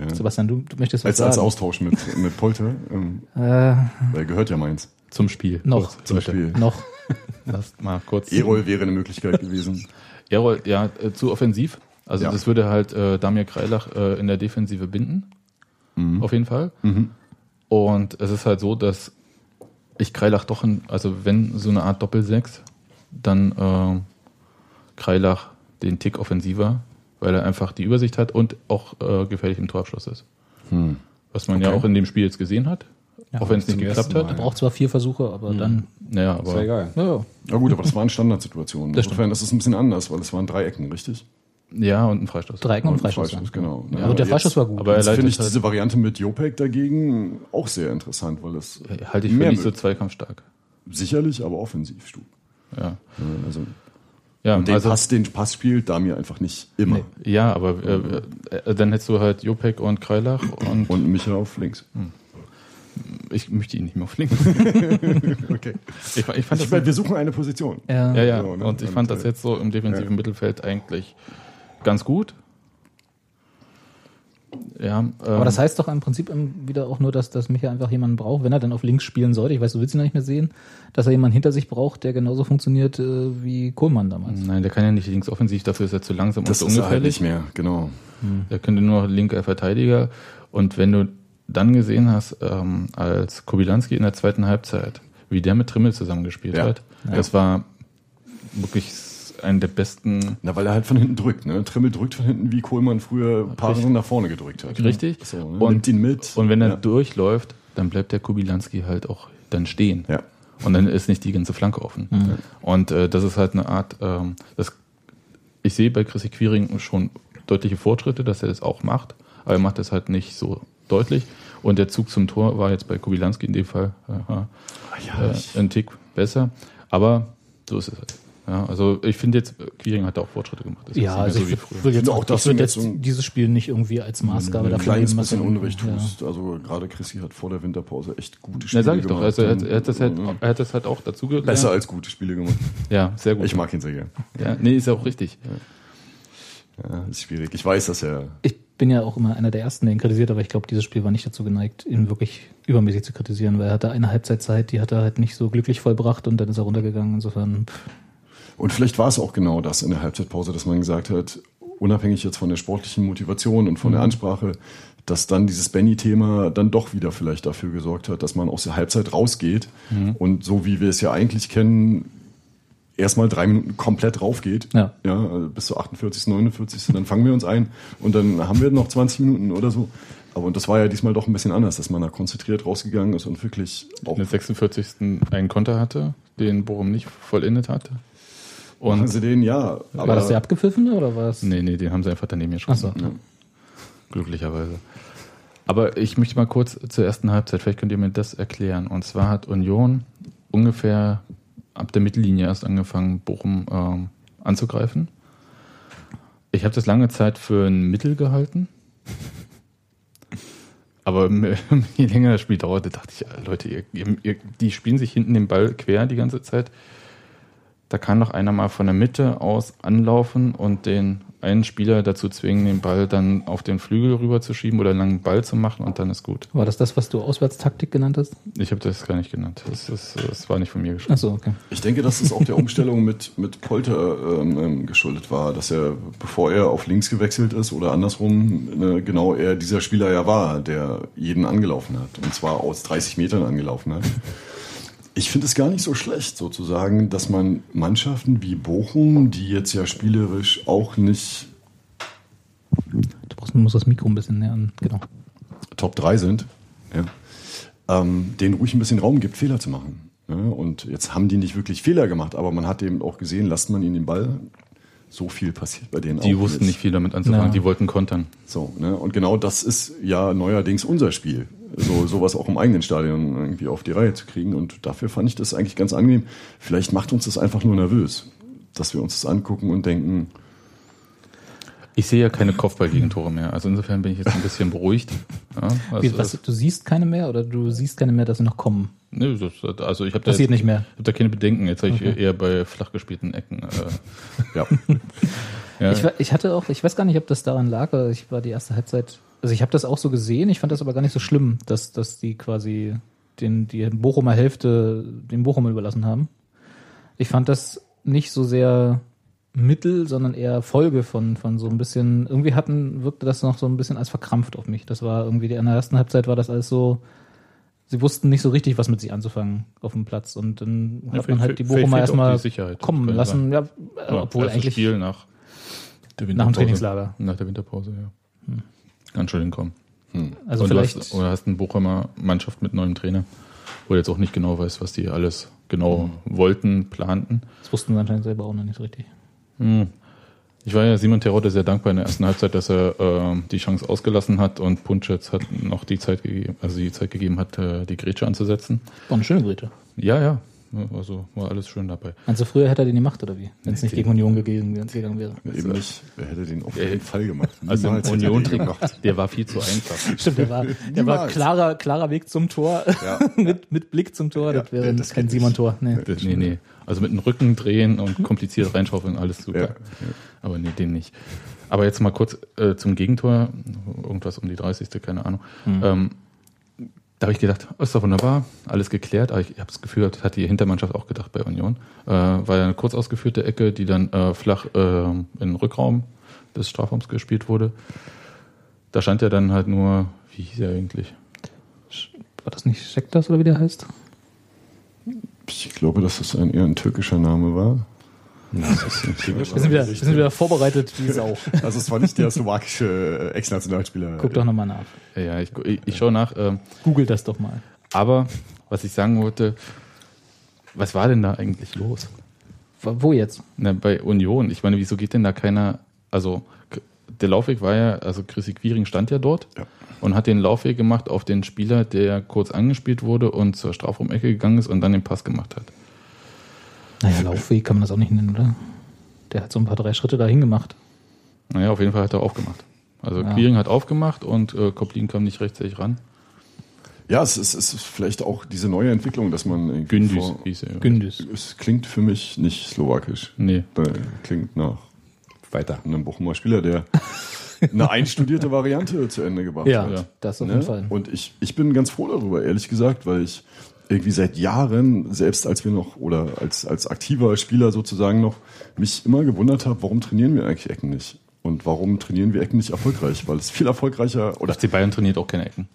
Ja. Sebastian, du, du möchtest was Als, als sagen. Austausch mit, mit Polter, ähm, [laughs] Äh, weil er gehört ja meins. zum Spiel. Noch. Kurz, Zum Leute. Spiel. noch. [laughs] Lasst mal kurz. Erol wäre eine Möglichkeit gewesen. Erol, ja, äh, zu offensiv. Also Ja. das würde halt äh, Damir Kreilach äh, in der Defensive binden. Auf jeden Fall. Und es ist halt so, dass ich Kreilach doch, in, also wenn so eine Art Doppelsechs, dann äh, Kreilach den Tick offensiver, weil er einfach die Übersicht hat und auch äh, gefährlich im Torabschluss ist. Was man ja Okay. auch in dem Spiel jetzt gesehen hat. auch wenn es nicht geklappt hat. Er braucht zwar vier Versuche, aber dann. Naja, Das war aber egal. Ja, ja. Ja gut, aber das waren Standardsituationen. Das Insofern ist es ein bisschen anders, weil es waren Dreiecken, richtig? ja, und ein Freistoß. Dreiecken und ein Freistoß. ja. genau. Ja, und der Freistoß war gut. Aber er Jetzt finde ich halt, diese Variante mit Jopek dagegen auch sehr interessant, weil es halte ich für mehr nicht so zweikampfstark. sicherlich, aber offensiv stur. Ja, Also, ja und den, also, Pass, den Pass spielt Damir einfach nicht immer. ja aber äh, äh, dann hättest du halt Jopek und Kreilach und Und Micha auf links. ich möchte ihn nicht mehr auf links. [laughs] Okay. Ich, ich fand Ich das, meine, wir suchen eine Position. Ja. ja, ja, So, ne? und ich Und, fand das äh, jetzt so im defensiven ja. Mittelfeld eigentlich ganz gut. Ja, ähm, Aber das heißt doch im Prinzip wieder auch nur, dass, dass Micha einfach jemanden braucht, wenn er dann auf links spielen sollte. Ich weiß, du willst ihn noch nicht mehr sehen, dass er jemanden hinter sich braucht, der genauso funktioniert äh, wie Kohlmann damals. Nein, der kann ja nicht links offensiv, dafür ist er zu langsam Das und ist zu er halt ungefährlich. nicht mehr, genau. Er könnte nur linker Verteidiger. Und wenn du dann gesehen hast, ähm, als Kobilanski in der zweiten Halbzeit, wie der mit Trimmel zusammengespielt Ja. hat, das war wirklich ein der besten. Na, weil er halt von hinten drückt. Ne? Trimmel drückt von hinten, wie Kohlmann früher Richtig. nach vorne gedrückt hat. Richtig. So, ne? Und- Nimmt ihn mit. Und wenn er ja. durchläuft, dann bleibt der Kubilanski halt auch dann stehen. Ja. Und dann ist nicht die ganze Flanke offen. Und äh, das ist halt eine Art, ähm, das, ich sehe bei Chrissy Quiring schon deutliche Fortschritte, dass er das auch macht, aber er macht das halt nicht so deutlich. Und der Zug zum Tor war jetzt bei Kubilanski in dem Fall äh, ja, äh, ein Tick besser. Aber so ist es halt. Ja, also ich finde jetzt, Quiring hat da auch Fortschritte gemacht. Das Ja, also so ich will jetzt finde auch, würde du jetzt so ein- dieses Spiel nicht irgendwie als Maßgabe ein dafür kleines nehmen, was bisschen er- Unrecht ja. tust. Also gerade Chrissy hat vor der Winterpause echt gute Ja, Spiele sag ich doch. gemacht. Also er hat, er hat das halt, er hat das halt auch dazu gelernt. Besser als gute Spiele gemacht. Ja, sehr gut. Ich mag ihn sehr gern. Ja, nee, ist ja auch richtig. Ja, ist schwierig. Ich weiß, dass er Ich bin ja auch immer einer der Ersten, der ihn kritisiert, aber ich glaube, dieses Spiel war nicht dazu geneigt, ihn wirklich übermäßig zu kritisieren, weil er hatte eine Halbzeitzeit, die hat er halt nicht so glücklich vollbracht und dann ist er runtergegangen. Insofern, pff, Und vielleicht war es auch genau das in der Halbzeitpause, dass man gesagt hat, unabhängig jetzt von der sportlichen Motivation und von der Ansprache, dass dann dieses Benny-Thema dann doch wieder vielleicht dafür gesorgt hat, dass man aus der Halbzeit rausgeht und so wie wir es ja eigentlich kennen, erstmal drei Minuten komplett raufgeht. Ja. ja also bis zur 48., 49., dann fangen wir uns ein und dann haben wir noch 20 Minuten oder so. Aber und das war ja diesmal doch ein bisschen anders, dass man da konzentriert rausgegangen ist und wirklich auch in der 46. einen Konter hatte, den Bochum nicht vollendet hatte. Und sie den, ja. war das der abgepfiffene oder war es? nee, nee, den haben sie einfach daneben geschossen. So. Glücklicherweise. Aber ich möchte mal kurz zur ersten Halbzeit, vielleicht könnt ihr mir das erklären. Und zwar hat Union ungefähr ab der Mittellinie erst angefangen, Bochum ähm, anzugreifen. Ich habe das lange Zeit für ein Mittel gehalten. Aber [laughs] je länger das Spiel dauerte, dachte ich, Leute, ihr, ihr, die spielen sich hinten den Ball quer die ganze Zeit. Da kann doch einer mal von der Mitte aus anlaufen und den einen Spieler dazu zwingen, den Ball dann auf den Flügel rüber zu schieben oder einen langen Ball zu machen und dann ist gut. War das das, was du Auswärtstaktik genannt hast? Ich habe das gar nicht genannt. Das, ist, das war nicht von mir geschrieben. Ach so, okay. Ich denke, dass es auch der Umstellung [laughs] mit, mit Polter ähm, ähm, geschuldet war, dass er, bevor er auf links gewechselt ist oder andersrum, ne, genau er dieser Spieler ja war, der jeden angelaufen hat. Und zwar aus 30 Metern angelaufen hat. Ich finde es gar nicht so schlecht, sozusagen, dass man Mannschaften wie Bochum, die jetzt ja spielerisch auch nicht Du brauchst, musst das Mikro ein bisschen näher an. Genau. Top 3 sind, ja, ähm, denen ruhig ein bisschen Raum gibt, Fehler zu machen. Ja, und jetzt haben die nicht wirklich Fehler gemacht, aber man hat eben auch gesehen, lasst man ihnen den Ball, so viel passiert bei denen Die auch wussten nicht viel damit anzufangen, Ja. die wollten kontern. So, ne? Und genau das ist ja neuerdings unser Spiel. So, sowas auch im eigenen Stadion irgendwie auf die Reihe zu kriegen. Und dafür fand ich das eigentlich ganz angenehm. Vielleicht macht uns das einfach nur nervös, dass wir uns das angucken und denken, Ich sehe ja keine Kopfballgegentore mehr. Also insofern bin ich jetzt ein [laughs] bisschen beruhigt. Ja, also Wie, was, du siehst keine mehr oder du siehst keine mehr, dass sie noch kommen? Nö, das, also ich habe da, jetzt- nicht mehr. Ich hab da keine Bedenken. Jetzt habe ich eher bei flach gespielten Ecken. Äh, [laughs] ja, [laughs] ja, Ich, ich hatte auch, ich weiß gar nicht, ob das daran lag, aber ich war die erste Halbzeit, also ich habe das auch so gesehen, ich fand das aber gar nicht so schlimm, dass, dass die quasi den, die Bochumer Hälfte den Bochumern überlassen haben. Ich fand das nicht so sehr Mittel, sondern eher Folge von, von so ein bisschen, irgendwie hatten, wirkte das noch so ein bisschen als verkrampft auf mich. Das war irgendwie, in der ersten Halbzeit war das alles so, sie wussten nicht so richtig, was mit sich anzufangen auf dem Platz. Und dann Ja, hat man halt die Bochumer erstmal kommen lassen, ja, ja, obwohl eigentlich Spiel nach nach dem Trainingslager. Nach der Winterpause, ja. Ganz schön hinkommen. Also Und du vielleicht. hast, oder hast eine Bochumer Mannschaft mit neuem Trainer, wo du jetzt auch nicht genau weiß, was die alles genau wollten, planten. Das wussten sie anscheinend selber auch noch nicht richtig. Ich war ja Simon Terodde sehr dankbar in der ersten Halbzeit, dass er ähm, die Chance ausgelassen hat und Punschetz hat noch die Zeit gegeben, also die Zeit gegeben hat, äh, die Grätsche anzusetzen. War eine schöne Grete. Ja, ja. Also war alles schön dabei. Du, früher hätte er den gemacht oder wie? Wenn es nicht gegen Union gegangen, gegangen wäre. eben nicht. Wer hätte den auf Ja, jeden Fall gemacht? [laughs] Also im Niemals hätte er den Union gemacht. der war viel zu einfach. [laughs] Stimmt, der war, der war klarer, klarer Weg zum Tor. Ja. [laughs] mit, mit Blick zum Tor. Ja, das wäre das kein. Simon-Tor. Nee. Das, nee, nee. Also mit dem Rücken drehen und kompliziert reinschaufeln, alles super. Ja, ja. Aber nee, den nicht. Aber jetzt mal kurz äh, zum Gegentor. Irgendwas um die 30. keine Ahnung. Ähm, da habe ich gedacht, oh, ist doch wunderbar, alles geklärt. Aber ich habe das Gefühl, das hat die Hintermannschaft auch gedacht bei Union. Äh, war ja eine kurz ausgeführte Ecke, die dann äh, flach äh, in den Rückraum des Strafraums gespielt wurde. Da stand ja dann halt nur, wie hieß er eigentlich? War das nicht Sektas oder wie der heißt? Ich glaube, dass das ein eher ein türkischer Name war. Das ist ein türkischer Wir sind wieder, wir sind wieder vorbereitet wie Sau. Also es war nicht der slowakische äh, Ex-Nationalspieler. Guck doch nochmal nach. Ja, ja ich, ich, ich schaue nach. ähm, Google das doch mal. Aber was ich sagen wollte, was war denn da eigentlich los? Wo jetzt? Na, bei Union. Ich meine, wieso geht denn da keiner? Also der Laufweg war ja, also Chrissy Quiring stand ja dort Ja. und hat den Laufweg gemacht auf den Spieler, der kurz angespielt wurde und zur Strafraumecke gegangen ist und dann den Pass gemacht hat. Naja, Laufweg kann man das auch nicht nennen, oder? Der hat so ein paar drei Schritte dahin gemacht. Naja, auf jeden Fall hat er aufgemacht. Also Ja. Quiring hat aufgemacht und äh, Koplin kam nicht rechtzeitig ran. Ja, es ist, es ist vielleicht auch diese neue Entwicklung, dass man Gündüz vor- hieß er. Gündüz. Es klingt für mich nicht slowakisch. Nee. Äh, Klingt nach Weiter. einem Bochumer Spieler, der [laughs] eine einstudierte Variante zu Ende gebracht Ja, hat. Ja. das auf Ne? jeden Fall. Und ich, ich bin ganz froh darüber, ehrlich gesagt, weil ich irgendwie seit Jahren, selbst als wir noch oder als, als aktiver Spieler sozusagen noch, mich immer gewundert habe, warum trainieren wir eigentlich Ecken nicht? Und warum trainieren wir Ecken nicht erfolgreich? Weil es viel erfolgreicher oder FC Bayern trainiert auch keine Ecken.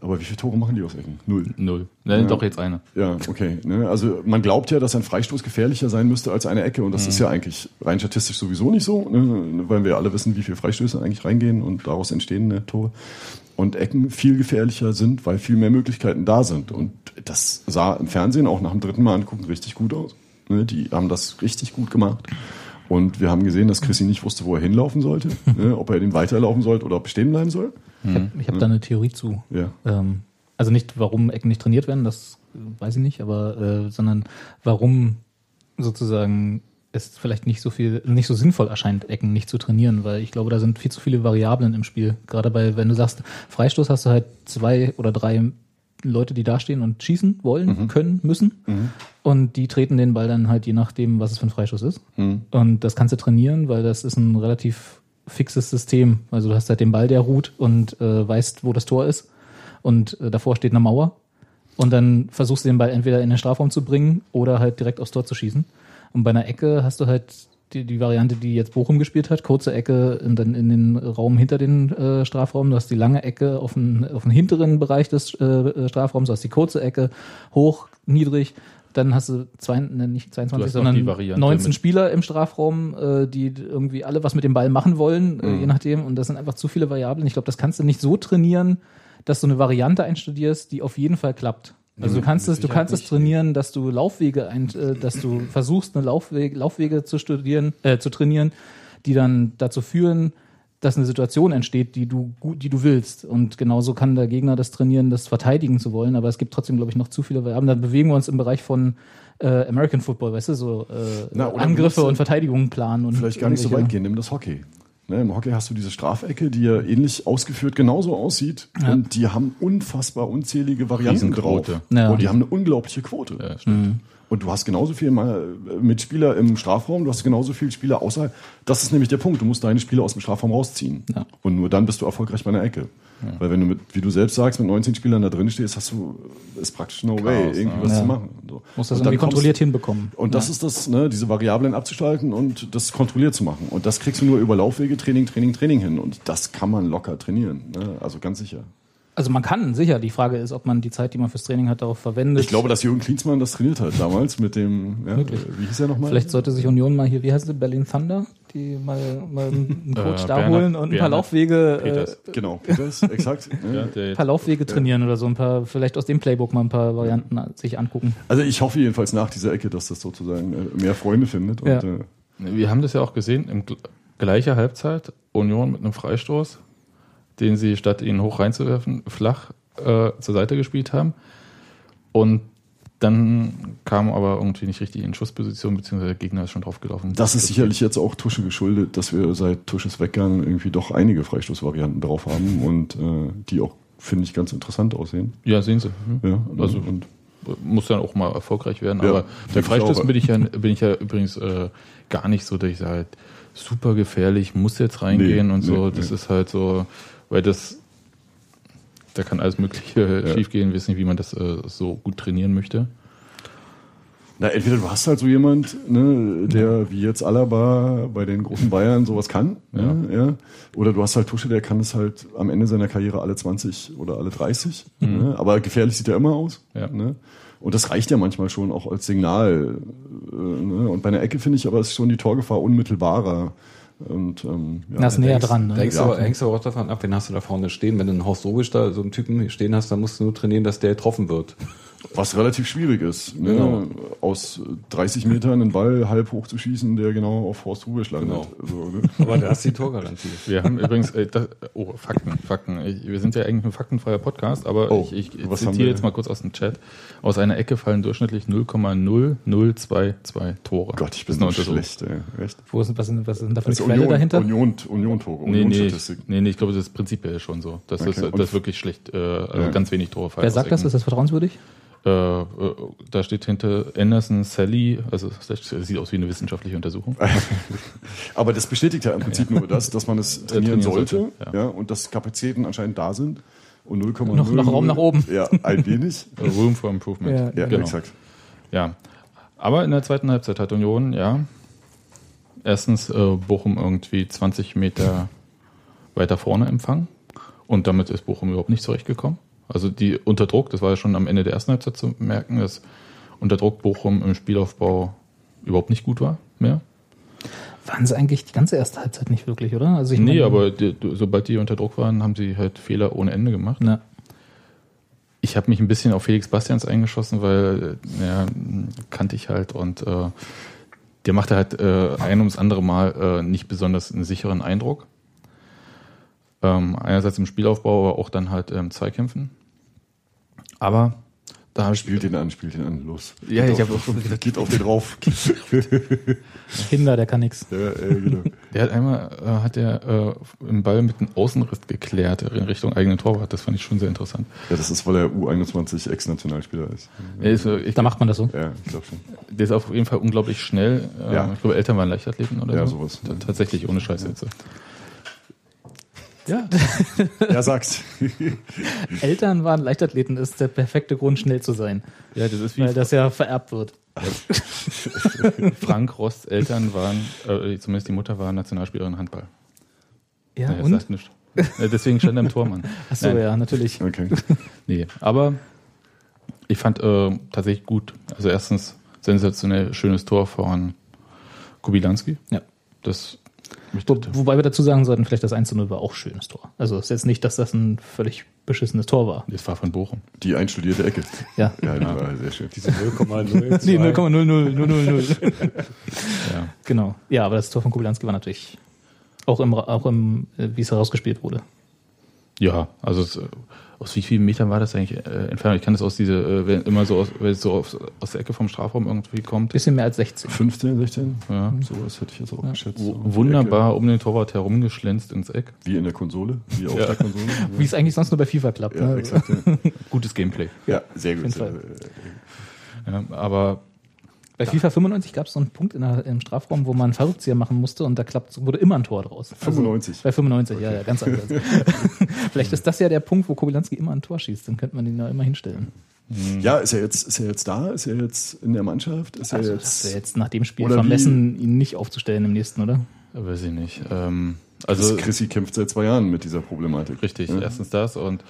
aber wie viele Tore machen die aus Ecken? Null. Null. Nein, Ja. doch jetzt eine. Ja, okay. Ne? Also man glaubt ja, dass ein Freistoß gefährlicher sein müsste als eine Ecke und das Mhm. ist ja eigentlich rein statistisch sowieso nicht so, ne? weil wir alle wissen, wie viele Freistöße eigentlich reingehen und daraus entstehen ne, Tore. Und Ecken viel gefährlicher sind, weil viel mehr Möglichkeiten da sind. Und das sah im Fernsehen auch nach dem dritten Mal angucken richtig gut aus. Ne? Die haben das richtig gut gemacht. Und wir haben gesehen, dass Chrissy nicht wusste, wo er hinlaufen sollte, [laughs] ne? ob er den weiterlaufen sollte oder ob er stehen bleiben soll. Ich habe hab da eine Theorie zu. Ja. Ähm, also nicht, warum Ecken nicht trainiert werden, das weiß ich nicht, aber äh, sondern warum sozusagen es vielleicht nicht so viel, nicht so sinnvoll erscheint, Ecken nicht zu trainieren, weil ich glaube, da sind viel zu viele Variablen im Spiel. Gerade bei, wenn du sagst, Freistoß hast du halt zwei oder drei Leute, die dastehen und schießen wollen, können, müssen. Und die treten den Ball dann halt je nachdem, was es für ein Freistoß ist. Und das kannst du trainieren, weil das ist ein relativ fixes System. Also du hast halt den Ball, der ruht und äh, weißt, wo das Tor ist. Und äh, davor steht eine Mauer. Und dann versuchst du den Ball entweder in den Strafraum zu bringen oder halt direkt aufs Tor zu schießen. Und bei einer Ecke hast du halt die, die Variante, die jetzt Bochum gespielt hat, kurze Ecke in, dann in den Raum hinter den äh, Strafraum. Du hast die lange Ecke auf den, auf den hinteren Bereich des äh, Strafraums. Du hast die kurze Ecke hoch, niedrig. Dann hast du zwei, ne, nicht 22, hast noch die sondern Variante 19 mit- Spieler im Strafraum, äh, die irgendwie alle was mit dem Ball machen wollen, Mhm. äh, je nachdem. Und das sind einfach zu viele Variablen. Ich glaube, das kannst du nicht so trainieren, dass du eine Variante einstudierst, die auf jeden Fall klappt. Also du kannst es, du kannst es trainieren, dass du Laufwege ein, äh, dass du versuchst, eine Laufwege, Laufwege zu studieren, äh, zu trainieren, die dann dazu führen, dass eine Situation entsteht, die du gut, die du willst. Und genauso kann der Gegner das trainieren, das verteidigen zu wollen. Aber es gibt trotzdem, glaube ich, noch zu viele Variablen. Da bewegen wir uns im Bereich von äh, American Football, weißt du, so äh, Na, Angriffe und Verteidigungen planen und vielleicht gar nicht so weit gehen, nimm das Hockey. Ne, Im Hockey hast du diese Strafecke, die ja ähnlich ausgeführt genauso aussieht. Und die haben unfassbar unzählige Varianten drauf. Ja. Und die haben eine unglaubliche Quote. Ja, stimmt. Und du hast genauso viel äh, Mitspieler im Strafraum, du hast genauso viele Spieler außerhalb. Das ist nämlich der Punkt. Du musst deine Spieler aus dem Strafraum rausziehen. Ja. Und nur dann bist du erfolgreich bei einer Ecke. Weil wenn du mit, wie du selbst sagst, mit 19 Spielern da drin stehst, hast du, ist praktisch no way, irgendwie ne? was Ja. zu machen. So. Muss das irgendwie kommst- kontrolliert hinbekommen. und das ist das, ne, diese Variablen abzuschalten und das kontrolliert zu machen. Und das kriegst du nur über Laufwege, Training, Training, Training hin. Und das kann man locker trainieren. Ne? Also ganz sicher. Also man kann, sicher. Die Frage ist, ob man die Zeit, die man fürs Training hat, darauf verwendet. Ich glaube, dass Jürgen Klinsmann das trainiert hat damals mit dem, ja, Möglich. wie hieß er nochmal? Vielleicht sollte sich Union mal hier, wie heißt es, Berlin Thunder, die mal, mal einen [laughs] Coach Äh, da Bernhard- holen und ein paar Laufwege, äh, Peters. Genau, [laughs] Peters, exakt. Ja, ein paar Laufwege trainieren oder so, ein paar, vielleicht aus dem Playbook mal ein paar Varianten sich angucken. Also ich hoffe jedenfalls nach dieser Ecke, dass das sozusagen äh, mehr Freunde findet. Und, Ja. äh, Wir haben das ja auch gesehen, im gl- gleicher Halbzeit, Union mit einem Freistoß, den sie statt ihn hoch reinzuwerfen, flach äh, zur Seite gespielt haben. Und dann kam aber irgendwie nicht richtig in Schussposition, beziehungsweise der Gegner ist schon draufgelaufen. das ist sicherlich jetzt auch Tusche geschuldet, dass wir seit Tusches Weggang irgendwie doch einige Freistoßvarianten drauf haben und äh, die auch, finde ich, ganz interessant aussehen. Ja, sehen Sie. Hm. Ja, Also und muss dann auch mal erfolgreich werden. Ja, aber bei ich Freistoß auch. bin ich ja, bin ich ja übrigens äh, gar nicht so, dass ich sage, super gefährlich, muss jetzt reingehen Nee, und so. nee, das nee. ist halt so, weil das, da kann alles Mögliche [laughs] Ja. schiefgehen. Ich weiß nicht, wie man das äh, so gut trainieren möchte. Na, entweder du hast halt so jemand, ne, der wie jetzt Alaba bei den großen Bayern sowas kann, ja. Ne, ja, oder du hast halt Tusche, der kann es halt am Ende seiner Karriere alle 20 oder alle 30, ne, aber gefährlich sieht er immer aus. Ja. Ne? Und das reicht ja manchmal schon auch als Signal. Äh, ne? Und bei einer Ecke finde ich aber ist schon die Torgefahr unmittelbarer. Und, ähm, ja, Das ist näher Hängst- dran. Ne? Hängst, Ja. aber, hängst aber auch davon ab, wen hast du da vorne stehen. Wenn du einen Horst Robisch da so einen Typen stehen hast, dann musst du nur trainieren, dass der getroffen wird. Was relativ schwierig ist, ne? Genau. aus 30 Metern einen Ball halb hoch zu schießen, der genau auf Horst Rubisch landet. Genau. So, ne? Aber da hast du die Torgarantie. [laughs] Wir haben übrigens, äh, das, oh, Fakten, Fakten. Ich, wir sind ja eigentlich ein faktenfreier Podcast, aber Oh, ich, ich zitiere jetzt mal kurz aus dem Chat. Aus einer Ecke fallen durchschnittlich 0,0022 Tore. Gott, ich bin Das ist so eine schlecht, ey. Echt? Wo sind, was, sind, was sind da für Also Quelle Union, dahinter? Union, Union-Tore, Nee, nee, ich, Union-Statistik. nee, nee, ich glaube, das ist prinzipiell schon so. Das Okay, ist, das ist wirklich schlecht, äh, also Ja. ganz wenig Tore fallen. Wer sagt das? Ist das vertrauenswürdig? Äh, äh, da steht hinter Anderson, Sally, also das sieht aus wie eine wissenschaftliche Untersuchung. [laughs] Aber das bestätigt ja im Prinzip nur das, dass man es [laughs] trainieren, trainieren sollte, sollte, ja. ja. und dass Kapazitäten anscheinend da sind. Und 0,0. Noch- noch Raum nach oben. Ja, ein wenig. [laughs] Room for Improvement. Ja, Ja, genau. exakt. Ja. Aber in der zweiten Halbzeit hat Union, ja, erstens äh, Bochum irgendwie 20 Meter weiter vorne empfangen und damit ist Bochum überhaupt nicht zurechtgekommen. Also die unter Druck, das war ja schon am Ende der ersten Halbzeit zu merken, dass unter Druck Bochum im Spielaufbau überhaupt nicht gut war mehr. Waren sie eigentlich die ganze erste Halbzeit nicht wirklich, oder? Also ich nee, meine- aber die, sobald die unter Druck waren, haben sie halt Fehler ohne Ende gemacht. Na, Ich habe mich ein bisschen auf Felix Bastians eingeschossen, weil ja, kannte ich halt und äh, der machte halt äh, ein ums andere Mal äh, nicht besonders einen sicheren Eindruck. Ähm, einerseits im Spielaufbau, aber auch dann halt ähm, Zweikämpfen. Aber da habe ich Spielt den an, spielt den an, los. Ja, Geht ich auf- hab auch schon [laughs] gedacht- Geht auf den rauf. [laughs] Kinder, der kann nix. ja, äh, genau. Der hat einmal äh, hat der äh, im Ball mit einem Außenriss geklärt in Richtung eigenen Torwart. Das fand ich schon sehr interessant. ja, das ist, weil er U21 Ex-Nationalspieler ist. Er ist, äh, ich, Da macht man das so. Ja, ich glaube schon. der ist auf jeden Fall unglaublich schnell. Äh, Ja. Ich glaube, Eltern waren Leichtathleten oder Ja, so. sowas. T- Tatsächlich, ohne Scheiße jetzt. Ja. Er [laughs] sagt's. [laughs] Eltern waren Leichtathleten, ist der perfekte Grund, schnell zu sein. Ja, das ist wie Weil das ja vererbt wird. [laughs] Frank Rosts Eltern waren, äh, zumindest die Mutter war Nationalspielerin Handball. Ja, Naja, und? sagt nichts. Äh, Deswegen stand er im Tormann. Achso, ja, natürlich. Okay. Nee, aber ich fand äh, tatsächlich gut. Also erstens sensationell schönes Tor von Kubilanski. Ja. Das Wo, wobei wir dazu sagen sollten, vielleicht das 1 zu 0 war auch ein schönes Tor. Also es ist jetzt nicht, dass das ein völlig beschissenes Tor war. das war von Bochum. Die einstudierte Ecke. Ja. Ja, die war sehr schön. Diese 0,0. Nee, 0,00000. [laughs] Ja. genau. Ja, aber das Tor von Kubilanski war natürlich auch im, auch im, äh, wie es herausgespielt wurde. Ja, also es, äh, aus wie vielen Metern war das eigentlich äh, entfernt? Ich kann das aus diese, äh, wenn immer so aus, wenn es so aus, aus der Ecke vom Strafraum irgendwie kommt. Bisschen mehr als 16. 15, 16? Ja. Sowas hätte ich jetzt auch geschätzt. W So wunderbar um den Torwart herumgeschlänzt ins Eck. Ecke. Wie in der Konsole, wie auf der Konsole. [laughs] Wie es eigentlich sonst nur bei FIFA klappt. Ja, ne? exakt. Ja, [laughs] Gutes Gameplay. ja sehr gut. jeden Fall. Ja, aber Bei FIFA 95 gab es so einen Punkt in der, im Strafraum, wo man einen Fallrückzieher machen musste und da klappt, wurde immer ein Tor draus. Also 95. bei 95, ja, ja, ganz anders. [laughs] Vielleicht ist das ja der Punkt, wo Kobylanski immer ein Tor schießt. Dann könnte man ihn da immer hinstellen. Ja, ist er jetzt, ist er jetzt da? Ist er jetzt in der Mannschaft? Ist er Also das jetzt? wäre jetzt nach dem Spiel Oder vermessen, ihn nicht aufzustellen im nächsten, oder? weiß ich nicht. Ähm, Also also Chrissy kämpft seit zwei Jahren mit dieser Problematik. richtig, Ja. erstens das und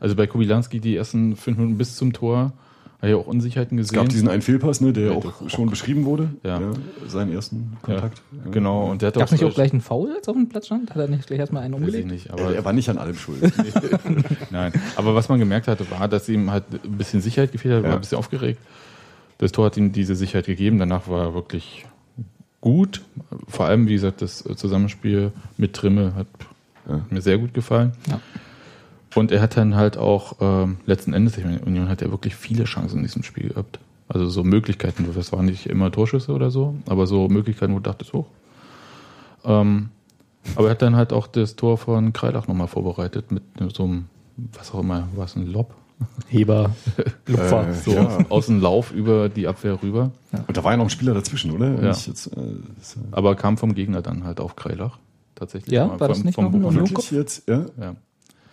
also bei Kubilanski die ersten fünf Minuten bis zum Tor habe ich auch Unsicherheiten Es gesehen. gab diesen einen Fehlpass, ne, der Ja, auch doch. schon beschrieben wurde. Ja. seinen ersten Kontakt. ja, genau und der hat Gab es nicht auch gleich einen Foul, als er auf dem Platz stand? Hat er nicht gleich erstmal einen weiß ich umgelegt? nicht, Aber er war nicht an allem schuld. [laughs] [laughs] Nein, aber was man gemerkt hatte, war, dass ihm halt ein bisschen Sicherheit gefehlt hat, war Ja. ein bisschen aufgeregt. Das Tor hat ihm diese Sicherheit gegeben. Danach war er wirklich gut. Vor allem, wie gesagt, das Zusammenspiel mit Trimme hat Ja. mir sehr gut gefallen. Ja. Und er hat dann halt auch ähm, letzten Endes, ich meine, Union hat ja wirklich viele Chancen in diesem Spiel gehabt. Also so Möglichkeiten, das waren nicht immer Torschüsse oder so, aber so Möglichkeiten, wo du dachtest, hoch. Ähm, aber er hat dann halt auch das Tor von Kreilach nochmal vorbereitet mit so einem, was auch immer, war es ein Lob? Heber, [laughs] Lupfer. Äh, So Ja. aus dem Lauf über die Abwehr rüber. Und da war ja noch ein Spieler dazwischen, oder? Ja. Jetzt, äh, Aber kam vom Gegner dann halt auf Kreilach. Tatsächlich. Ja, Vom- war das vom- nicht vom noch ein Bochumer. Union? wirklich jetzt, ja. Ja.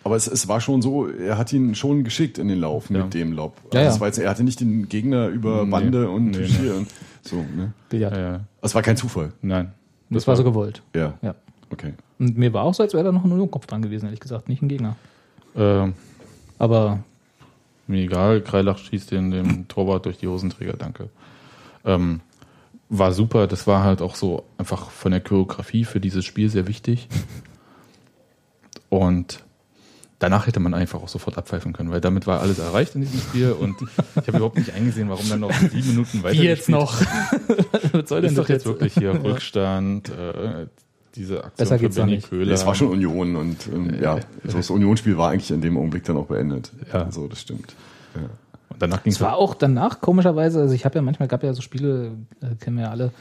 Aber es, es war schon so, er hat ihn schon geschickt in den Lauf Ja. mit dem Lob. Ja, Also ja. jetzt, er hatte nicht den Gegner über Nee. Bande und Nee, hier nee. und so. Ne? Billard. Ja, ja. Es war kein Zufall. Nein. Das war so gewollt. Ja. Ja. Okay. Und mir war auch so, als wäre da noch ein Unionkopf dran gewesen, ehrlich gesagt, nicht ein Gegner. Ähm, Aber mir egal, Kreilach schießt den dem Torwart durch die Hosenträger, danke. Ähm, war super, das war halt auch so einfach von der Choreografie für dieses Spiel sehr wichtig. Und danach hätte man einfach auch sofort abpfeifen können, weil damit war alles erreicht in diesem Spiel und [laughs] ich habe überhaupt nicht eingesehen, warum dann noch sieben Minuten weiter wie jetzt noch? [laughs] Was soll denn Ist doch das jetzt wirklich hier Rückstand, äh, diese Aktion Besser geht's Benny nicht. Köhler. Es war schon Union und ähm, ja, also das Unionsspiel war eigentlich in dem Augenblick dann auch beendet. Ja. So, das stimmt. Und danach ging Es war auch danach komischerweise, also ich habe ja manchmal gab ja so Spiele, äh, kennen wir ja alle,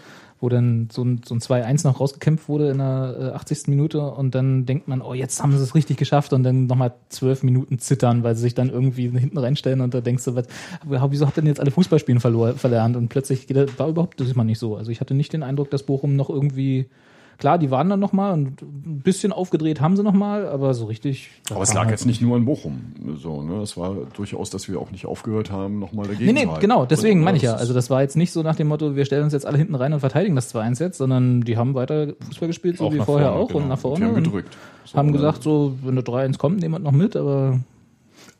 wo dann so ein, so ein 2-1 noch rausgekämpft wurde in der äh, 80. Minute und dann denkt man, oh, jetzt haben sie es richtig geschafft und dann nochmal zwölf Minuten zittern, weil sie sich dann irgendwie hinten reinstellen und da denkst du, was, wieso habt ihr denn jetzt alle Fußballspielen verlernt und plötzlich war überhaupt das ist mal nicht so. Also ich hatte nicht den Eindruck, dass Bochum noch irgendwie Klar, die waren dann nochmal und ein bisschen aufgedreht haben sie nochmal, aber so richtig. Aber es lag halt- jetzt nicht nur an Bochum. So, ne? Es war durchaus, dass wir auch nicht aufgehört haben, nochmal dagegen Nee, nee, zu genau, deswegen Und, meine ich ja. Also das war jetzt nicht so nach dem Motto, wir stellen uns jetzt alle hinten rein und verteidigen das 2-1 jetzt, sondern die haben weiter Fußball gespielt, so Auch wie vorher vorne, auch und genau. nach vorne. Die haben und gedrückt. So, haben ne? gesagt, so, wenn der 3-1 kommt, nehmen wir noch mit, aber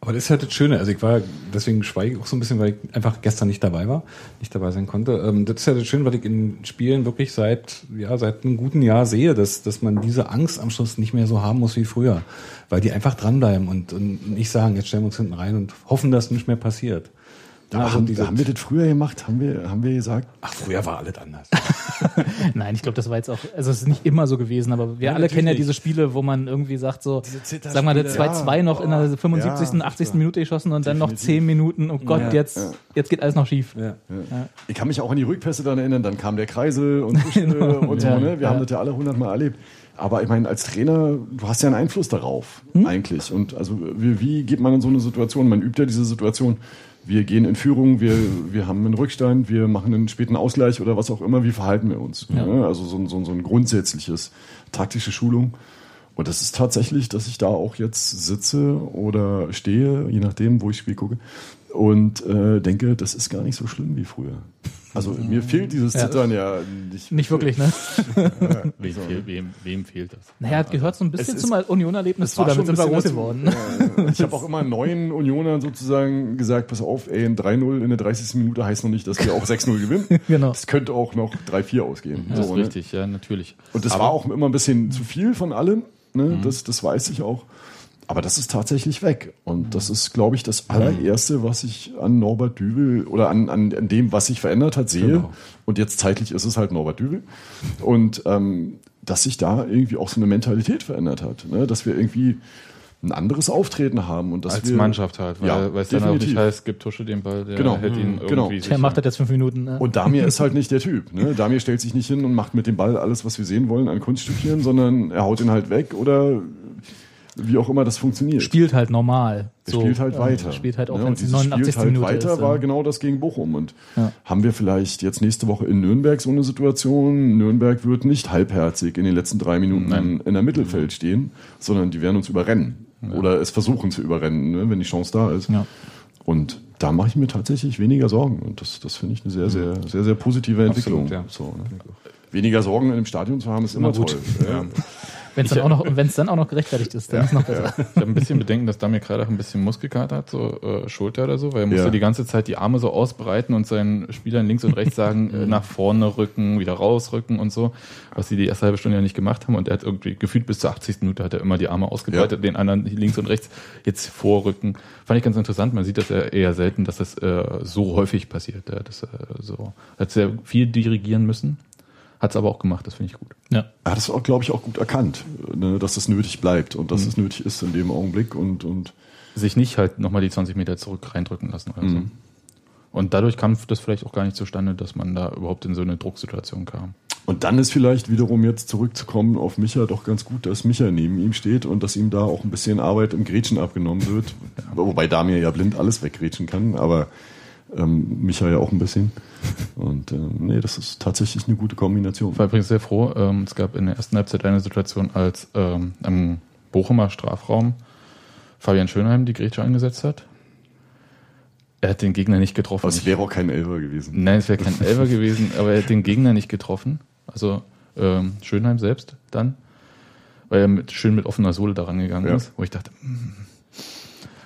Aber das ist halt das Schöne. Also ich war, deswegen schweige ich auch so ein bisschen, weil ich einfach gestern nicht dabei war, nicht dabei sein konnte. Ähm, das ist ja das Schöne, weil ich in Spielen wirklich seit, ja, seit einem guten Jahr sehe, dass, dass man diese Angst am Schluss nicht mehr so haben muss wie früher. Weil die einfach dranbleiben und, und nicht sagen, jetzt stellen wir uns hinten rein und hoffen, dass nicht mehr passiert. Da Ja, also haben, haben wir das früher gemacht? Haben wir, haben wir gesagt? Ach, früher war alles anders. [laughs] nein, ich glaube, das war jetzt auch, also es ist nicht immer so gewesen, aber wir Ja, alle kennen ja diese Spiele, wo man irgendwie sagt so, Zitterspiele, sag mal, der 2-2 ja. noch in der 75., Ja, 80. Minute geschossen und dann noch Definitiv. 10 Minuten, oh Gott, Ja. jetzt, jetzt geht alles noch schief. Ja. Ich kann mich auch an die Rückpässe dann erinnern, dann kam der Kreisel und [laughs] Tuschel und so, Ja, ne? Wir ja. haben das ja alle hundertmal erlebt. Aber ich meine, als Trainer, du hast ja einen Einfluss darauf, Hm? eigentlich. Und also wie, wie geht man in so eine Situation? Man übt ja diese Situation. Wir gehen in Führung, wir, wir haben einen Rückstand, wir machen einen späten Ausgleich oder was auch immer. Wie verhalten wir uns? Ne? Also so, ein- so, ein- so ein grundsätzliches taktische Schulung. Und das ist tatsächlich, dass ich da auch jetzt sitze oder stehe, je nachdem, wo ich Spiel gucke, und äh, denke, das ist gar nicht so schlimm wie früher. Also mir fehlt dieses Ja. Zittern ja nicht. Nicht wirklich, ne? [laughs] Wem, fehl, wem, wem fehlt das? Naja, es gehört so ein bisschen Es ist- zum Union-Erlebnis zu, damit schon sind wir groß geworden. Ja, ich habe auch immer neuen Unionern sozusagen gesagt, pass auf, ey, ein 3-0 in der 30. Minute heißt noch nicht, dass wir auch 6-0 gewinnen. [laughs] Genau. Es könnte auch noch 3-4 ausgehen. Das ist So, ne? richtig, ja, natürlich. Und das Aber- war auch immer ein bisschen zu viel von allem. Ne? Das, das weiß ich auch. Aber das ist tatsächlich weg. Und das ist, glaube ich, das allererste, was ich an Norbert Dübel oder an, an, an dem, was sich verändert hat, sehe. Genau. Und jetzt zeitlich ist es halt Norbert Dübel. Und ähm, dass sich da irgendwie auch so eine Mentalität verändert hat. Ne? Dass wir irgendwie ein anderes Auftreten haben. Und dass Als wir, Mannschaft halt, weil, Ja, weil es dann auch nicht heißt, gibt Tusche den Ball, der Genau. hält ihn Mhm, genau. irgendwie Der macht das jetzt fünf Minuten. Ne? Und Damir ist halt nicht der Typ. Ne? Damir stellt sich nicht hin und macht mit dem Ball alles, was wir sehen wollen, an Kunststückchen, sondern er haut ihn halt weg oder wie auch immer das funktioniert. spielt halt normal. So, spielt halt ähm, weiter. Spielt halt auch, Ne? wenn Und es die dieses 89. spielt halt Minute weiter ist. war ja. genau das gegen Bochum. Und Ja. haben wir vielleicht jetzt nächste Woche in Nürnberg so eine Situation? Nürnberg wird nicht halbherzig in den letzten drei Minuten Nein. in der Mittelfeld stehen, sondern die werden uns überrennen. Oder es versuchen zu überrennen, ne? wenn die Chance da ist. Ja. Und da mache ich mir tatsächlich weniger Sorgen. Und das, das finde ich eine sehr, sehr, sehr, sehr positive Entwicklung. Absolut, ja. So, ne? Weniger Sorgen in dem Stadion zu haben, ist immer, gut. toll. [laughs] Ja. Wenn es dann, auch noch- wenn's dann auch noch gerechtfertigt ist, dann ist es noch besser. Ich habe ein bisschen Bedenken, dass Damir gerade auch ein bisschen Muskelkater hat, so äh, Schulter oder so, weil er musste Ja. die ganze Zeit die Arme so ausbreiten und seinen Spielern links und rechts sagen, [laughs] äh, nach vorne rücken, wieder rausrücken und so, was sie die erste halbe Stunde ja nicht gemacht haben. Und er hat irgendwie gefühlt bis zur 80. Minute hat er immer die Arme ausgebreitet, den anderen links und rechts jetzt vorrücken. Fand ich ganz interessant. Man sieht das ja eher selten, dass das äh, so häufig passiert. Ja, das, äh, so. Hat sehr viel dirigieren müssen, hat es aber auch gemacht. Das finde ich gut. Ja. Er hat es auch, glaube ich, auch gut erkannt, ne, dass es nötig bleibt und dass es nötig ist in dem Augenblick. Und, und sich nicht halt nochmal die 20 Meter zurück reindrücken lassen oder so. Mhm. Und dadurch kam das vielleicht auch gar nicht zustande, dass man da überhaupt in so eine Drucksituation kam. Und dann ist vielleicht wiederum jetzt zurückzukommen auf Micha doch ganz gut, dass Micha neben ihm steht und dass ihm da auch ein bisschen Arbeit im Grätschen abgenommen wird. [laughs] Wobei Damir ja blind alles weggrätschen kann, aber ähm, Micha ja auch ein bisschen. Und ähm, nee, das ist tatsächlich eine gute Kombination. Ich war übrigens sehr froh. Ähm, es gab in der ersten Halbzeit eine Situation, als ähm, am Bochumer Strafraum Fabian Schönheim die Grätsche angesetzt hat. Er hat den Gegner nicht getroffen. Aber es wäre auch kein Elfer gewesen. Nein, es wäre kein Elfer gewesen, aber er hat den Gegner nicht getroffen. Also ähm, Schönheim selbst dann, weil er mit, schön mit offener Sohle daran gegangen Ja. ist, wo ich dachte, hm,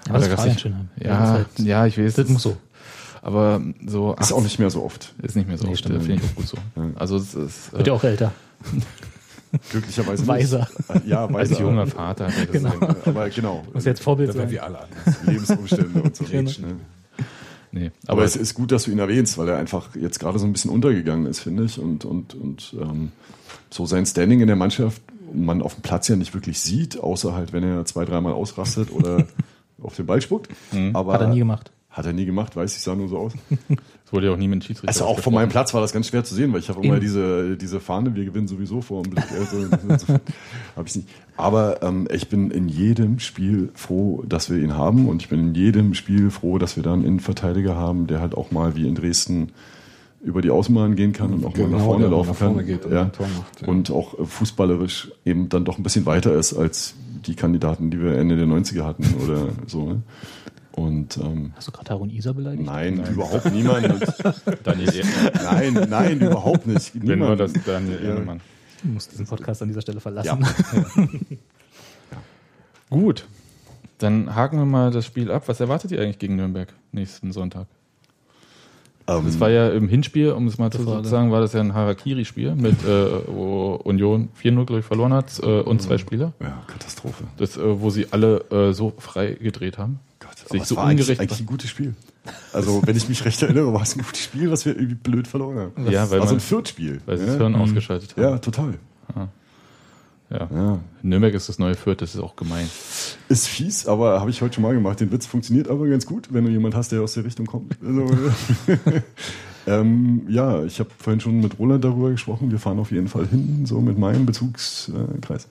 Ja, das ist Fabian. Schönheim. Ja, ist halt- ja, ich weiß. Das muss so. Aber so Ist ach, auch nicht mehr so oft. ist nicht mehr so. Nee, oft. Finde ich auch gut so. Also es ist Wird ja auch älter. [laughs] Glücklicherweise Weiser. nicht. Ja, als weiser. junger Vater. hat er das Genau. gesagt. Aber genau. Muss jetzt Vorbild sein. wir alle anders. Lebensumstände und so. [laughs] Genau. Ne? Nee, Aber aber es ist gut, dass du ihn erwähnst, weil er einfach jetzt gerade so ein bisschen untergegangen ist, finde ich. Und, und, und ähm, so sein Standing in der Mannschaft man auf dem Platz ja nicht wirklich sieht, außer halt, wenn er zwei, dreimal ausrastet oder [laughs] auf den Ball spuckt. Aber Hat er nie gemacht. Hat er nie gemacht, weiß ich, sah nur so aus. [laughs] es wurde ja auch nie mit Schiedsrichter. Also auch von meinem. Platz war das ganz schwer zu sehen, weil ich habe immer diese, diese Fahne, wir gewinnen sowieso vor dem Blick. Also, [laughs] hab ich's nicht. Aber ähm, ich bin in jedem Spiel froh, dass wir ihn haben und ich bin in jedem Spiel froh, dass wir da einen Innenverteidiger haben, der halt auch mal wie in Dresden über die Außenbahn gehen kann und auch mal nach Genau, vorne der laufen nach vorne kann. geht und ja. macht, ja. Und auch äh, fußballerisch eben dann doch ein bisschen weiter ist als die Kandidaten, die wir Ende der 90er hatten oder so. Ne? Und ähm, Hast du gerade Harun Isa beleidigt? nein, überhaupt niemand. [laughs] Daniel Ehrenmann. nein, nein, überhaupt nicht. Wenn nur Niemand. das Daniel Ja. Ehrenmann. Du musst diesen Podcast an dieser Stelle verlassen. Ja. [laughs] Gut. Dann haken wir mal das Spiel ab. Was erwartet ihr eigentlich gegen Nürnberg nächsten Sonntag? Ähm, Das war ja im Hinspiel, um es mal zu Frage. sagen, war das ja ein Harakiri-Spiel mit äh, wo Union 4-0, glaube ich, verloren hat äh, und zwei Spieler. ja, Katastrophe. Das, äh, wo sie alle äh, so frei gedreht haben. Sich so war eigentlich, ungerecht. eigentlich ein gutes Spiel. Also, wenn ich mich recht erinnere, war es ein gutes Spiel, was wir irgendwie blöd verloren haben. Ja, weil also ein Viertspiel. weil sie ja. das Hirn ausgeschaltet haben. ja, total. Ja. Ja. Nürnberg ist das neue Fürth, das ist auch gemein. Ist fies, aber habe ich heute schon mal gemacht. Den Witz funktioniert aber ganz gut, wenn du jemand hast, der aus der Richtung kommt. Also, [laughs] [laughs] ähm, ja, ich habe vorhin schon mit Roland darüber gesprochen. Wir fahren auf jeden Fall hin, so mit meinem Bezugskreis.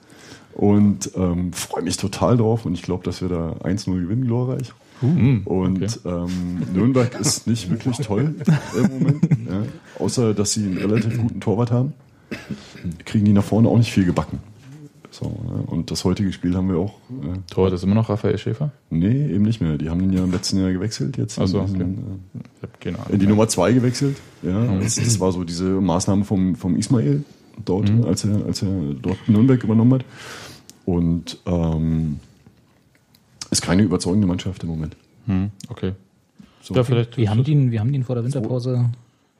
Und ähm, freue mich total drauf und ich glaube, dass wir da 1-0 gewinnen, glorreich. Hm, Und okay. ähm, Nürnberg ist nicht wirklich toll im Moment. Ja. Außer, dass sie einen relativ guten Torwart haben, kriegen die nach vorne auch nicht viel gebacken. So, ja. Und das heutige Spiel haben wir auch. Äh, Torwart ist immer noch Raphael Schäfer? nee, eben nicht mehr. Die haben den ja im letzten Jahr gewechselt jetzt. Ach so, in, okay. äh, Ahnung. in die Nummer zwei gewechselt. Ja, das, das war so diese Maßnahme vom, vom Ismail dort, Mhm. als, er, als er dort Nürnberg übernommen hat. Und ähm, ist keine überzeugende Mannschaft im Moment. Hm, okay. So. Ja, vielleicht. Wir haben, die, wir haben die vor der Winterpause.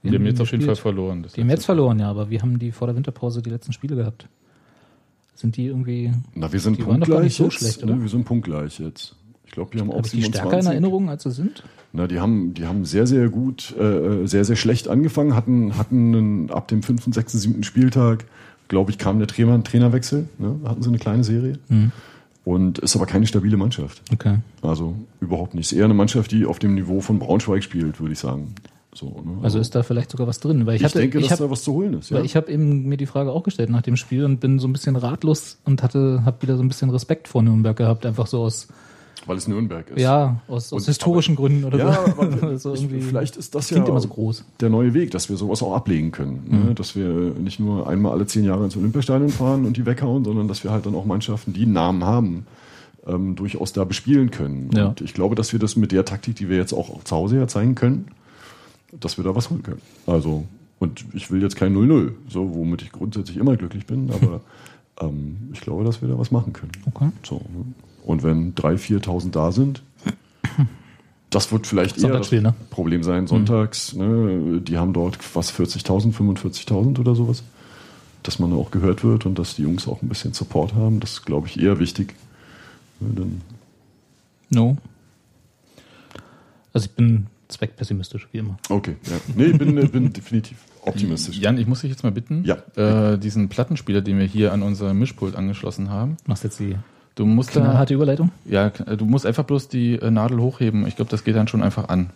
die haben jetzt auf jeden Fall verloren. Das Die haben jetzt verloren, ja, aber wir haben die vor der Winterpause die letzten Spiele gehabt. Sind die irgendwie. Na, wir sind punktgleich nicht so jetzt. schlecht, ne? oder? Wir sind punktgleich jetzt. Ich glaube, die haben auch ich die 27. stärker in Erinnerung, als sie sind? Na, die haben, die haben sehr, sehr gut, äh, sehr, sehr schlecht angefangen, hatten, hatten einen, ab dem fünften, sechsten, siebten Spieltag, glaube ich, kam der Trainer, Trainerwechsel, ne? hatten sie eine kleine Serie. Mhm. Und ist aber keine stabile Mannschaft. Okay. Also überhaupt nicht. Ist eher eine Mannschaft, die auf dem Niveau von Braunschweig spielt, würde ich sagen. So, ne? Also ist da vielleicht sogar was drin, weil ich, ich hatte, denke, ich dass hab, da was zu holen ist. Ja. weil ich habe eben mir die Frage auch gestellt nach dem Spiel und bin so ein bisschen ratlos und hatte, habe wieder so ein bisschen Respekt vor Nürnberg gehabt, einfach so aus, Weil es Nürnberg ist. ja, aus, aus historischen Gründen oder Ja, so. aber [laughs] so ich, irgendwie vielleicht ist das klingt ja immer so groß. der neue Weg, dass wir sowas auch ablegen können. Ne? Dass wir nicht nur einmal alle zehn Jahre ins Olympiastadion fahren und die weghauen, sondern dass wir halt dann auch Mannschaften, die einen Namen haben, ähm, durchaus da bespielen können. Ja. Und ich glaube, dass wir das mit der Taktik, die wir jetzt auch zu Hause ja zeigen können, dass wir da was holen können. Also, und ich will jetzt kein 0-0, so, womit ich grundsätzlich immer glücklich bin, aber [laughs] ähm, ich glaube, dass wir da was machen können. Okay. So, ne? Und wenn 3.000, 4.000 da sind, das wird vielleicht eher das ne? Problem sein. Sonntags, ne, die haben dort was 40.000, 45.000 oder sowas. Dass man auch gehört wird und dass die Jungs auch ein bisschen Support haben, das ist, glaube ich, eher wichtig. Dann, No. Also ich bin zweckpessimistisch, wie immer. okay, ja. Nee, ich bin, äh, bin definitiv optimistisch. Jan, ich muss dich jetzt mal bitten, Ja. äh, diesen Plattenspieler, den wir hier an unser Mischpult angeschlossen haben, Machst jetzt die du musst da, knallharte Überleitung? ja, du musst einfach bloß die äh, Nadel hochheben. Ich glaube, das geht dann schon einfach an.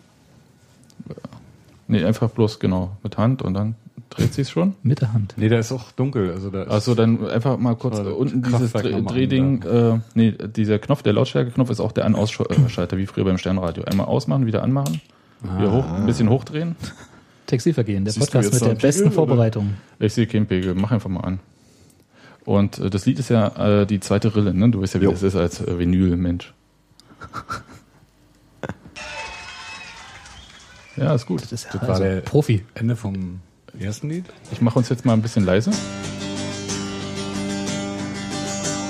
Nee, einfach bloß genau mit Hand und dann dreht sich's schon. Mit der Hand. Nee, da ist auch dunkel. Also da Also dann einfach mal kurz äh, unten dieses Dreh, Drehding, äh, nee, dieser Knopf, der Lautstärkeknopf ist auch der An-Ausschalter, wie früher beim Sternradio. Einmal ausmachen, wieder anmachen, wieder hoch, ein bisschen hochdrehen. Textilvergehen, der Siehst Podcast mit der besten Pegel, oder? Vorbereitung. Ich sehe keinen Pegel, mach einfach mal an. Und äh, das Lied ist ja äh, die zweite Rille, ne? Du weißt ja, wie Jo. das ist als äh, Vinyl-Mensch. [laughs] ja, ist gut. Das ist ja Das war also der- Profi. Ende vom ersten Lied. Ich mache uns jetzt mal ein bisschen leise.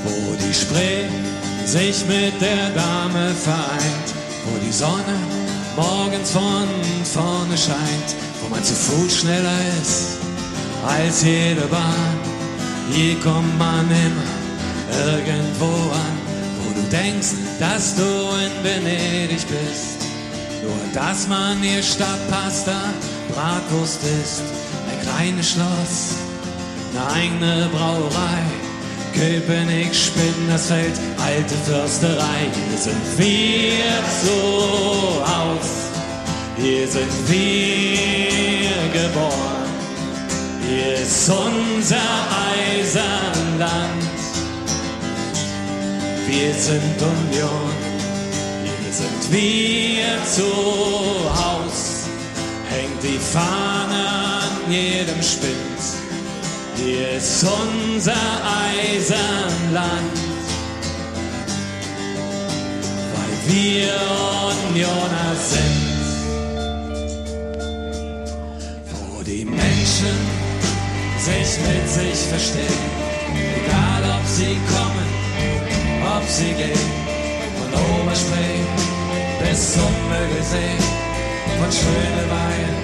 wo die Spree sich mit der Dame vereint, wo die Sonne morgens von vorne scheint, wo man zu Fuß schneller ist als jede Bahn. Hier kommt man immer irgendwo an, wo du denkst, dass du in Venedig bist. Nur dass man hier statt Pasta Bratwurst isst, ein kleines Schloss, eine eigene Brauerei. Köpenick, Spinnersfeld, alte Försterei. Hier sind wir zu Haus, hier sind wir geboren. Hier ist unser Eisenland. Wir sind Union, hier sind wir zu Haus. hängt die Fahne an jedem Spind. Hier ist unser Eisenland, weil wir Unioner sind. Wo die Menschen sich mit sich verstehen, egal ob sie kommen, ob sie gehen, von Oberspree bis zum Mögelsee, von Schönewein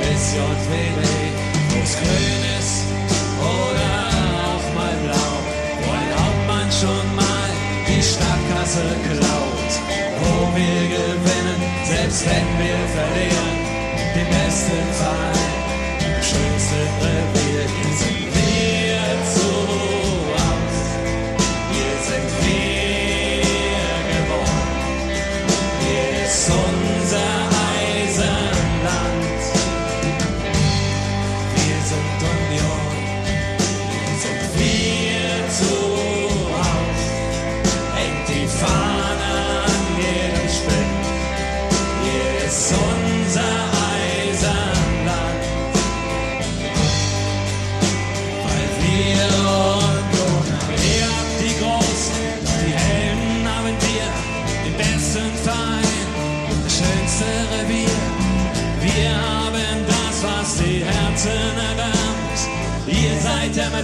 bis JWD, wo's grün ist oder auch mal blau, wo ein Hauptmann schon mal die Stadtkasse klaut, wo wir gewinnen, selbst wenn wir verlieren, den besten Fall, im schönsten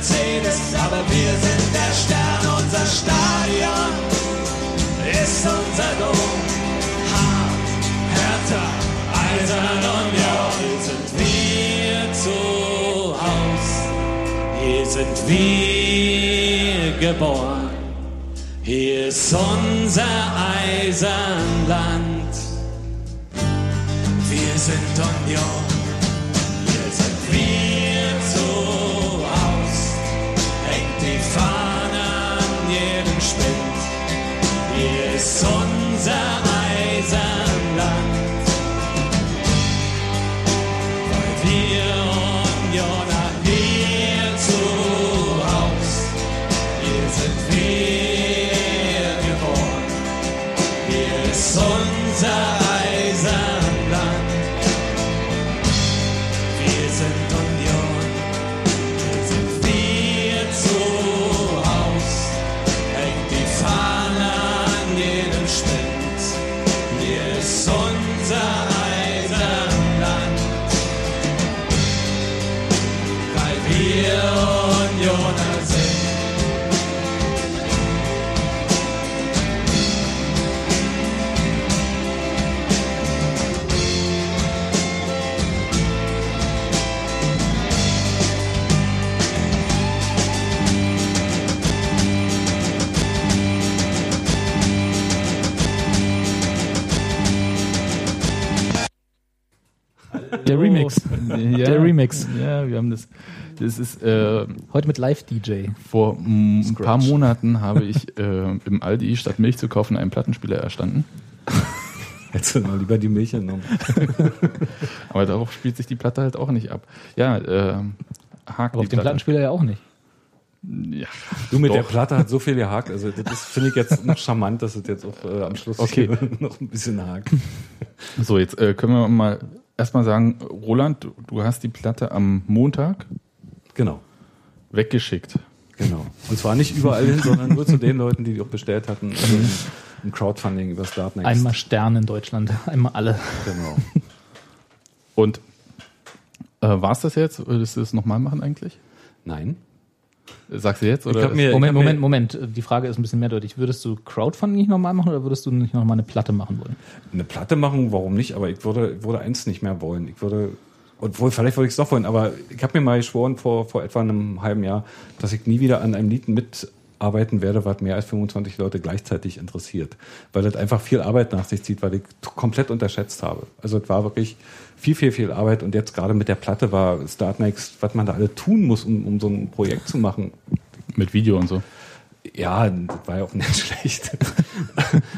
Mercedes, aber wir sind der Stern, unser Stadion ist unser Dom. Hart, härter, eisern hier sind wir zu Haus. Hier sind wir geboren. Hier ist unser Eisenland. Wir sind Union. Ja, Der Remix. Ja, wir haben das. Das ist äh, Heute mit Live-DJ. vor mm, ein paar Monaten habe ich äh, im Aldi statt Milch zu kaufen einen Plattenspieler erstanden. [laughs] Hättest du mal lieber die Milch genommen. [laughs] Aber darauf spielt sich die Platte halt auch nicht ab. Ja, äh, Haken Aber auf dem Plattenspieler ja auch nicht. Ja, Du mit Doch. der Platte hat so viel gehakt. Also das finde ich jetzt noch charmant, dass es jetzt auch äh, am Schluss Okay. [laughs] noch ein bisschen hakt. So, jetzt äh, können wir mal erstmal sagen, Roland, du, hast die Platte am Montag Genau. weggeschickt. Genau. Und zwar nicht überall hin, sondern nur zu den Leuten, die die auch bestellt hatten. Also ein Crowdfunding über Startnext. Einmal Stern in Deutschland, einmal alle. Genau. Und äh, war es das jetzt? Würdest du das nochmal machen eigentlich? Nein. Sagst du jetzt? Oder mir- Moment, Moment, Moment. Die Frage ist ein bisschen mehrdeutig. Würdest du Crowdfunding nicht nochmal machen oder würdest du nicht nochmal eine Platte machen wollen? Eine Platte machen, warum nicht? Aber ich würde, ich würde eins nicht mehr wollen. Ich würde, obwohl, vielleicht würde ich es doch wollen, aber ich habe mir mal geschworen vor, vor etwa einem halben Jahr, dass ich nie wieder an einem Lied mitarbeiten werde, was mehr als 25 Leute gleichzeitig interessiert. Weil das einfach viel Arbeit nach sich zieht, weil ich komplett unterschätzt habe. Also es war wirklich viel, viel, viel Arbeit und jetzt gerade mit der Platte war Startnext, was man da alle tun muss, um, um so ein Projekt zu machen. Mit Video und so. Ja, das war ja auch nicht [laughs] schlecht.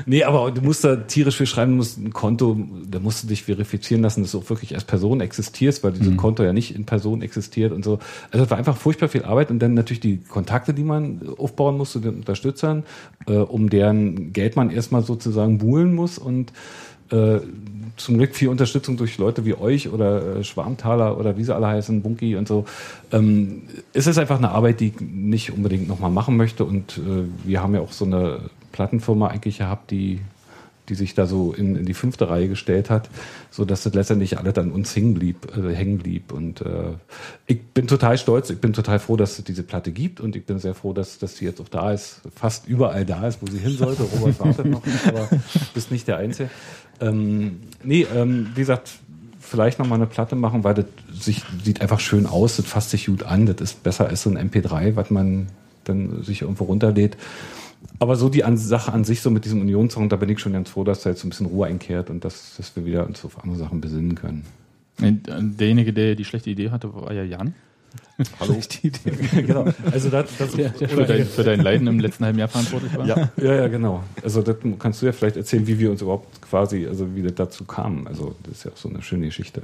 nee, aber du musst da tierisch viel schreiben, du musst ein Konto, da musst du dich verifizieren lassen, dass du auch wirklich als Person existierst, weil dieses Konto ja nicht in Person existiert und so. Also das war einfach furchtbar viel Arbeit und dann natürlich die Kontakte, die man aufbauen muss zu den Unterstützern, äh, um deren Geld man erstmal sozusagen buhlen muss und Äh, zum Glück viel Unterstützung durch Leute wie euch oder äh, Schwarmtaler oder wie sie alle heißen, Bunky und so. Ähm, es ist einfach eine Arbeit, die ich nicht unbedingt nochmal machen möchte. Und äh, wir haben ja auch so eine Plattenfirma eigentlich gehabt, die die sich da so in, in die fünfte Reihe gestellt hat, so dass das letztendlich alles an uns hängen blieb, äh, hängen blieb. Und äh, ich bin total stolz, ich bin total froh, dass es diese Platte gibt und ich bin sehr froh, dass, dass sie jetzt auch da ist, fast überall da ist, wo sie hin sollte. Robert wartet noch, aber du [laughs] bist nicht der Einzige. Ähm, nee, ähm, wie gesagt, vielleicht noch mal eine Platte machen, weil das sich, sieht einfach schön aus, das fasst sich gut an, das ist besser als so ein MP3, was man dann sich irgendwo runterlädt. Aber so die an, Sache an sich, so mit diesem Unionssong, da bin ich schon ganz froh, dass da jetzt so ein bisschen Ruhe einkehrt und dass, dass wir wieder uns auf andere Sachen besinnen können. Derjenige, der die schlechte Idee hatte, war ja Jan. Hallo. [laughs] genau. Also das, das der für, dein, für dein Leiden im letzten halben Jahr verantwortlich war. Ja, ja, ja, genau. Also das kannst du ja vielleicht erzählen, wie wir uns überhaupt quasi, also wie das dazu kam. Also das ist ja auch so eine schöne Geschichte.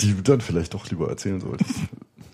Die du dann vielleicht doch lieber erzählen solltest.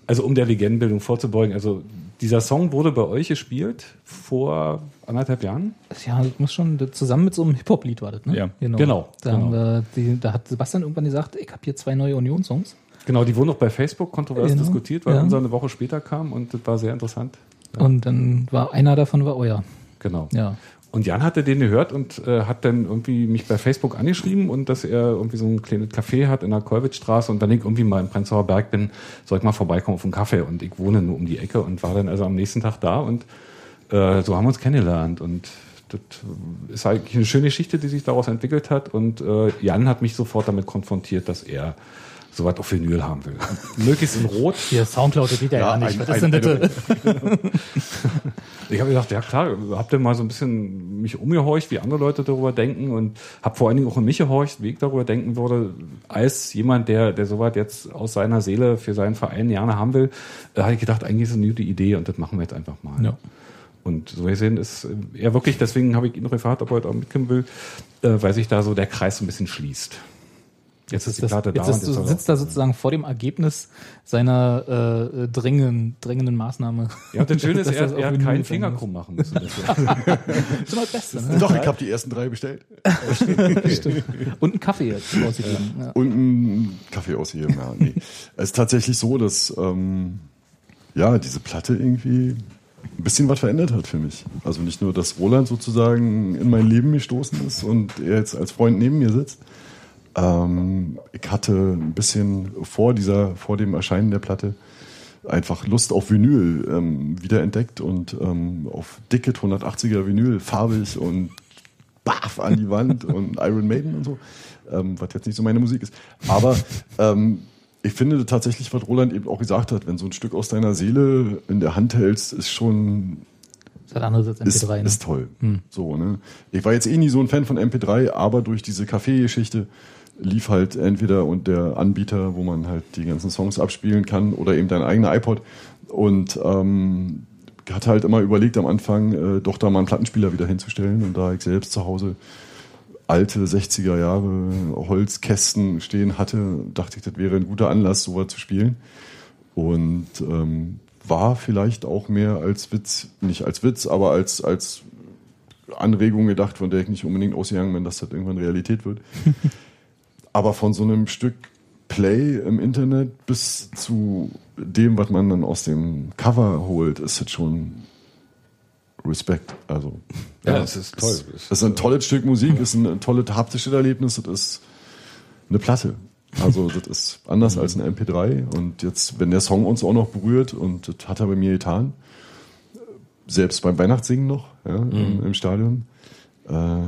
Also um der Legendenbildung vorzubeugen, also dieser Song wurde bei euch gespielt vor anderthalb Jahren? Ja, das muss schon zusammen mit so einem Hip-Hop-Lied war das, ne? Ja, genau. genau, da, genau. Wir, die, da hat Sebastian irgendwann gesagt, ich habe hier zwei neue Union-Songs. Genau, die wurden auch bei Facebook kontrovers Genau, diskutiert, weil ja. unser eine Woche später kam und das war sehr interessant. Und dann war einer davon war euer. Genau. Ja. Und Jan hatte den gehört und äh, hat dann irgendwie mich bei Facebook angeschrieben und dass er irgendwie so ein kleines Café hat in der Kolwitzstraße und wenn ich irgendwie mal im Prenzlauer Berg bin, soll ich mal vorbeikommen auf einen Kaffee. Und ich wohne nur um die Ecke und war dann also am nächsten Tag da und äh, so haben wir uns kennengelernt. Und das ist eigentlich eine schöne Geschichte, die sich daraus entwickelt hat. Und äh, Jan hat mich sofort damit konfrontiert, dass er sowas auf Vinyl haben will. Möglichst in Rot. Hier, Soundcloud, geht ja, Ja, gar nicht. ein- Was ist denn das? Ich habe gedacht, ja klar, habt ihr mal so ein bisschen mich umgehorcht, wie andere Leute darüber denken und habe vor allen Dingen auch in mich gehorcht, wie ich darüber denken würde, als jemand, der, der sowas jetzt aus seiner Seele für seinen Verein gerne haben will, äh, habe ich gedacht, eigentlich ist es eine gute Idee und das machen wir jetzt einfach mal. Ja. Und so gesehen ist äh, er wirklich, deswegen habe ich ihn noch gefragt, ob er heute auch mitkommen will, äh, weil sich da so der Kreis so ein bisschen schließt. Jetzt ist die Das, Platte da. jetzt er- sitzt da sozusagen vor dem Ergebnis seiner äh, dringenden, dringenden Maßnahme. ja, und das Schöne ist, [laughs] Dass er, das er hat keinen Finger krumm machen müssen. dafür. Das [laughs] ist immer das Beste. Ne? Doch, ich habe die ersten drei bestellt. [laughs] Und einen Kaffee jetzt rausgegeben. Ja. Und einen Kaffee ausgegeben, ja. Nee. Es ist tatsächlich so, dass ähm, ja, diese Platte irgendwie ein bisschen was verändert hat für mich. Also nicht nur, dass Roland sozusagen in mein Leben gestoßen ist und er jetzt als Freund neben mir sitzt. Ähm, ich hatte ein bisschen vor dieser, vor dem Erscheinen der Platte einfach Lust auf Vinyl ähm, wiederentdeckt und ähm, auf dicke 180er Vinyl, farbig und baff an die Wand [laughs] und Iron Maiden und so, ähm, was jetzt nicht so meine Musik ist. Aber ähm, ich finde tatsächlich, was Roland eben auch gesagt hat, wenn so ein Stück aus deiner Seele in der Hand hältst, ist schon Das ist halt anderes als ist, MP3. Ne? ist toll. So, ne? Ich war jetzt eh nie so ein Fan von MP3, aber durch diese Café-Geschichte lief halt entweder und der Anbieter, wo man halt die ganzen Songs abspielen kann, oder eben dein eigener iPod. Und ähm, hatte halt immer überlegt am Anfang, äh, doch da mal einen Plattenspieler wieder hinzustellen. Und da ich selbst zu Hause alte 60er Jahre Holzkästen stehen hatte, dachte ich, das wäre ein guter Anlass, sowas zu spielen. Und ähm, war vielleicht auch mehr als Witz, nicht als Witz, aber als, als Anregung gedacht, von der ich nicht unbedingt ausgegangen bin, dass das irgendwann Realität wird. [laughs] aber von so einem Stück Play im Internet bis zu dem, was man dann aus dem Cover holt, ist das schon Respekt. Also, Ja, es ist toll. Das, das ist ein tolles Stück Musik, ist ein tolles haptisches Erlebnis, das ist eine Platte. Also das ist anders als ein MP3 und jetzt, wenn der Song uns auch noch berührt und das hat er bei mir getan, selbst beim Weihnachtssingen noch ja, im, im Stadion, äh,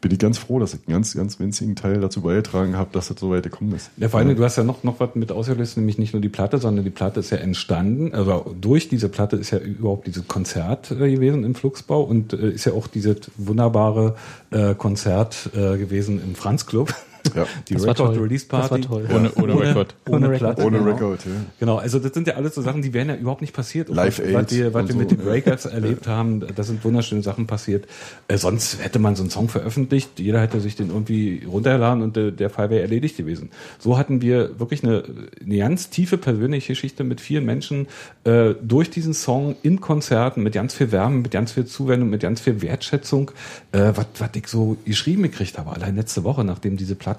bin ich ganz froh, dass ich einen ganz, ganz winzigen Teil dazu beigetragen habe, dass das so weit gekommen ist. Ja, vor allem, du hast ja noch, noch was mit ausgelöst, nämlich nicht nur die Platte, sondern die Platte ist ja entstanden, also durch diese Platte ist ja überhaupt dieses Konzert äh, gewesen im Flugsbau und äh, ist ja auch dieses wunderbare äh, Konzert äh, gewesen im Franz Club. [laughs] Ja. Die Das war Record toll. Release Das war Party. toll. Ohne, ohne Record. Ohne, Ohne Record. Platte, Ohne genau. Record, ja. Genau, also das sind ja alles so Sachen, die wären ja überhaupt nicht passiert. Live was, was Aid wir, was und wir so. mit den Breakers erlebt haben, da sind wunderschöne Sachen passiert. Äh, sonst hätte man so einen Song veröffentlicht, jeder hätte sich den irgendwie runtergeladen und der, der Fall wäre erledigt gewesen. So hatten wir wirklich eine, eine ganz tiefe persönliche Geschichte mit vielen Menschen äh, durch diesen Song in Konzerten mit ganz viel Wärme, mit ganz viel Zuwendung, mit ganz viel Wertschätzung, äh, was, was ich so geschrieben gekriegt habe. Allein letzte Woche, nachdem diese Platte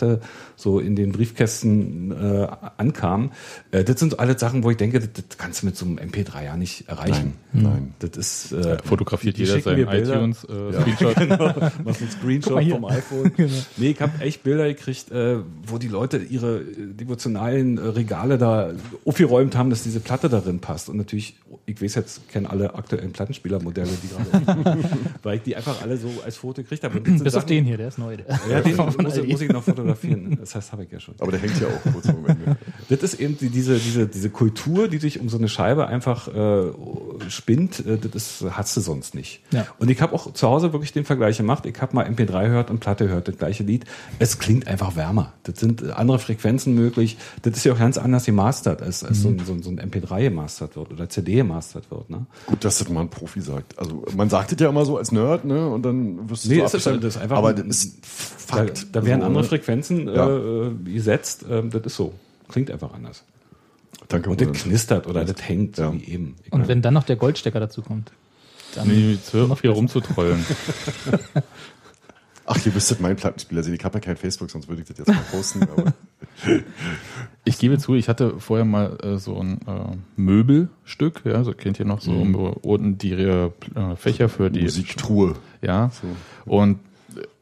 so in den Briefkästen äh, ankam. Äh, das sind alle Sachen, wo ich denke, das, das kannst du mit so einem MP3 ja nicht erreichen. Nein. Das ist äh, Fotografiert die jeder schicken seinen iTunes äh, Screenshot. [laughs] genau, machst einen Screenshot vom iPhone. [laughs] Nee, ich habe echt Bilder gekriegt, äh, wo die Leute ihre äh, devotionalen äh, Regale da aufgeräumt haben, dass diese Platte darin passt. Und natürlich, ich weiß jetzt, kenne alle aktuellen Plattenspielermodelle, die gerade, [laughs] weil ich die einfach alle so als Foto gekriegt habe. Bis auf Sachen- den hier, der ist neu. Der. Ja, den muss, muss ich noch fotografieren. Das heißt, habe ich ja schon. Aber der hängt ja auch kurz am Ende. [laughs] Das ist eben die, diese, diese, diese Kultur, die sich um so eine Scheibe einfach äh, spinnt, äh, das ist, hast du sonst nicht. Ja. Und ich habe auch zu Hause wirklich den Vergleich gemacht. Ich habe mal MP3 gehört und Platte gehört, das gleiche Lied. Es klingt einfach wärmer. Das sind andere Frequenzen möglich. Das ist ja auch ganz anders gemastert, als, als so, ein, so, ein, so ein MP3 gemastert wird oder CD gemastert wird. Ne? Gut, dass das mal ein Profi sagt. Also man sagt es ja immer so als Nerd, ne? Und dann wirst du Nee, so es ist, abgestellt. das ist einfach Aber ein- das ist Da, Fakt. da werden Also, andere ne? Frequenzen Ja. äh, gesetzt. Ähm, das ist so. Klingt einfach anders. Danke, Und das knistert oder das hängt, Ja. so wie eben. Ich Und meine- wenn dann noch der Goldstecker dazu kommt. Dann Nee, jetzt hör auf hier rumzutrollen. Ach, ihr wüsstet mein Plattenspieler sehen. Ich habe ja kein Facebook, sonst würde ich das jetzt mal posten. Aber [laughs] Ich gebe zu, ich hatte vorher mal äh, so ein äh, Möbelstück, ja, so kennt ihr noch so Mhm. unten die äh, Fächer für die Musiktruhe. Ja. Und äh,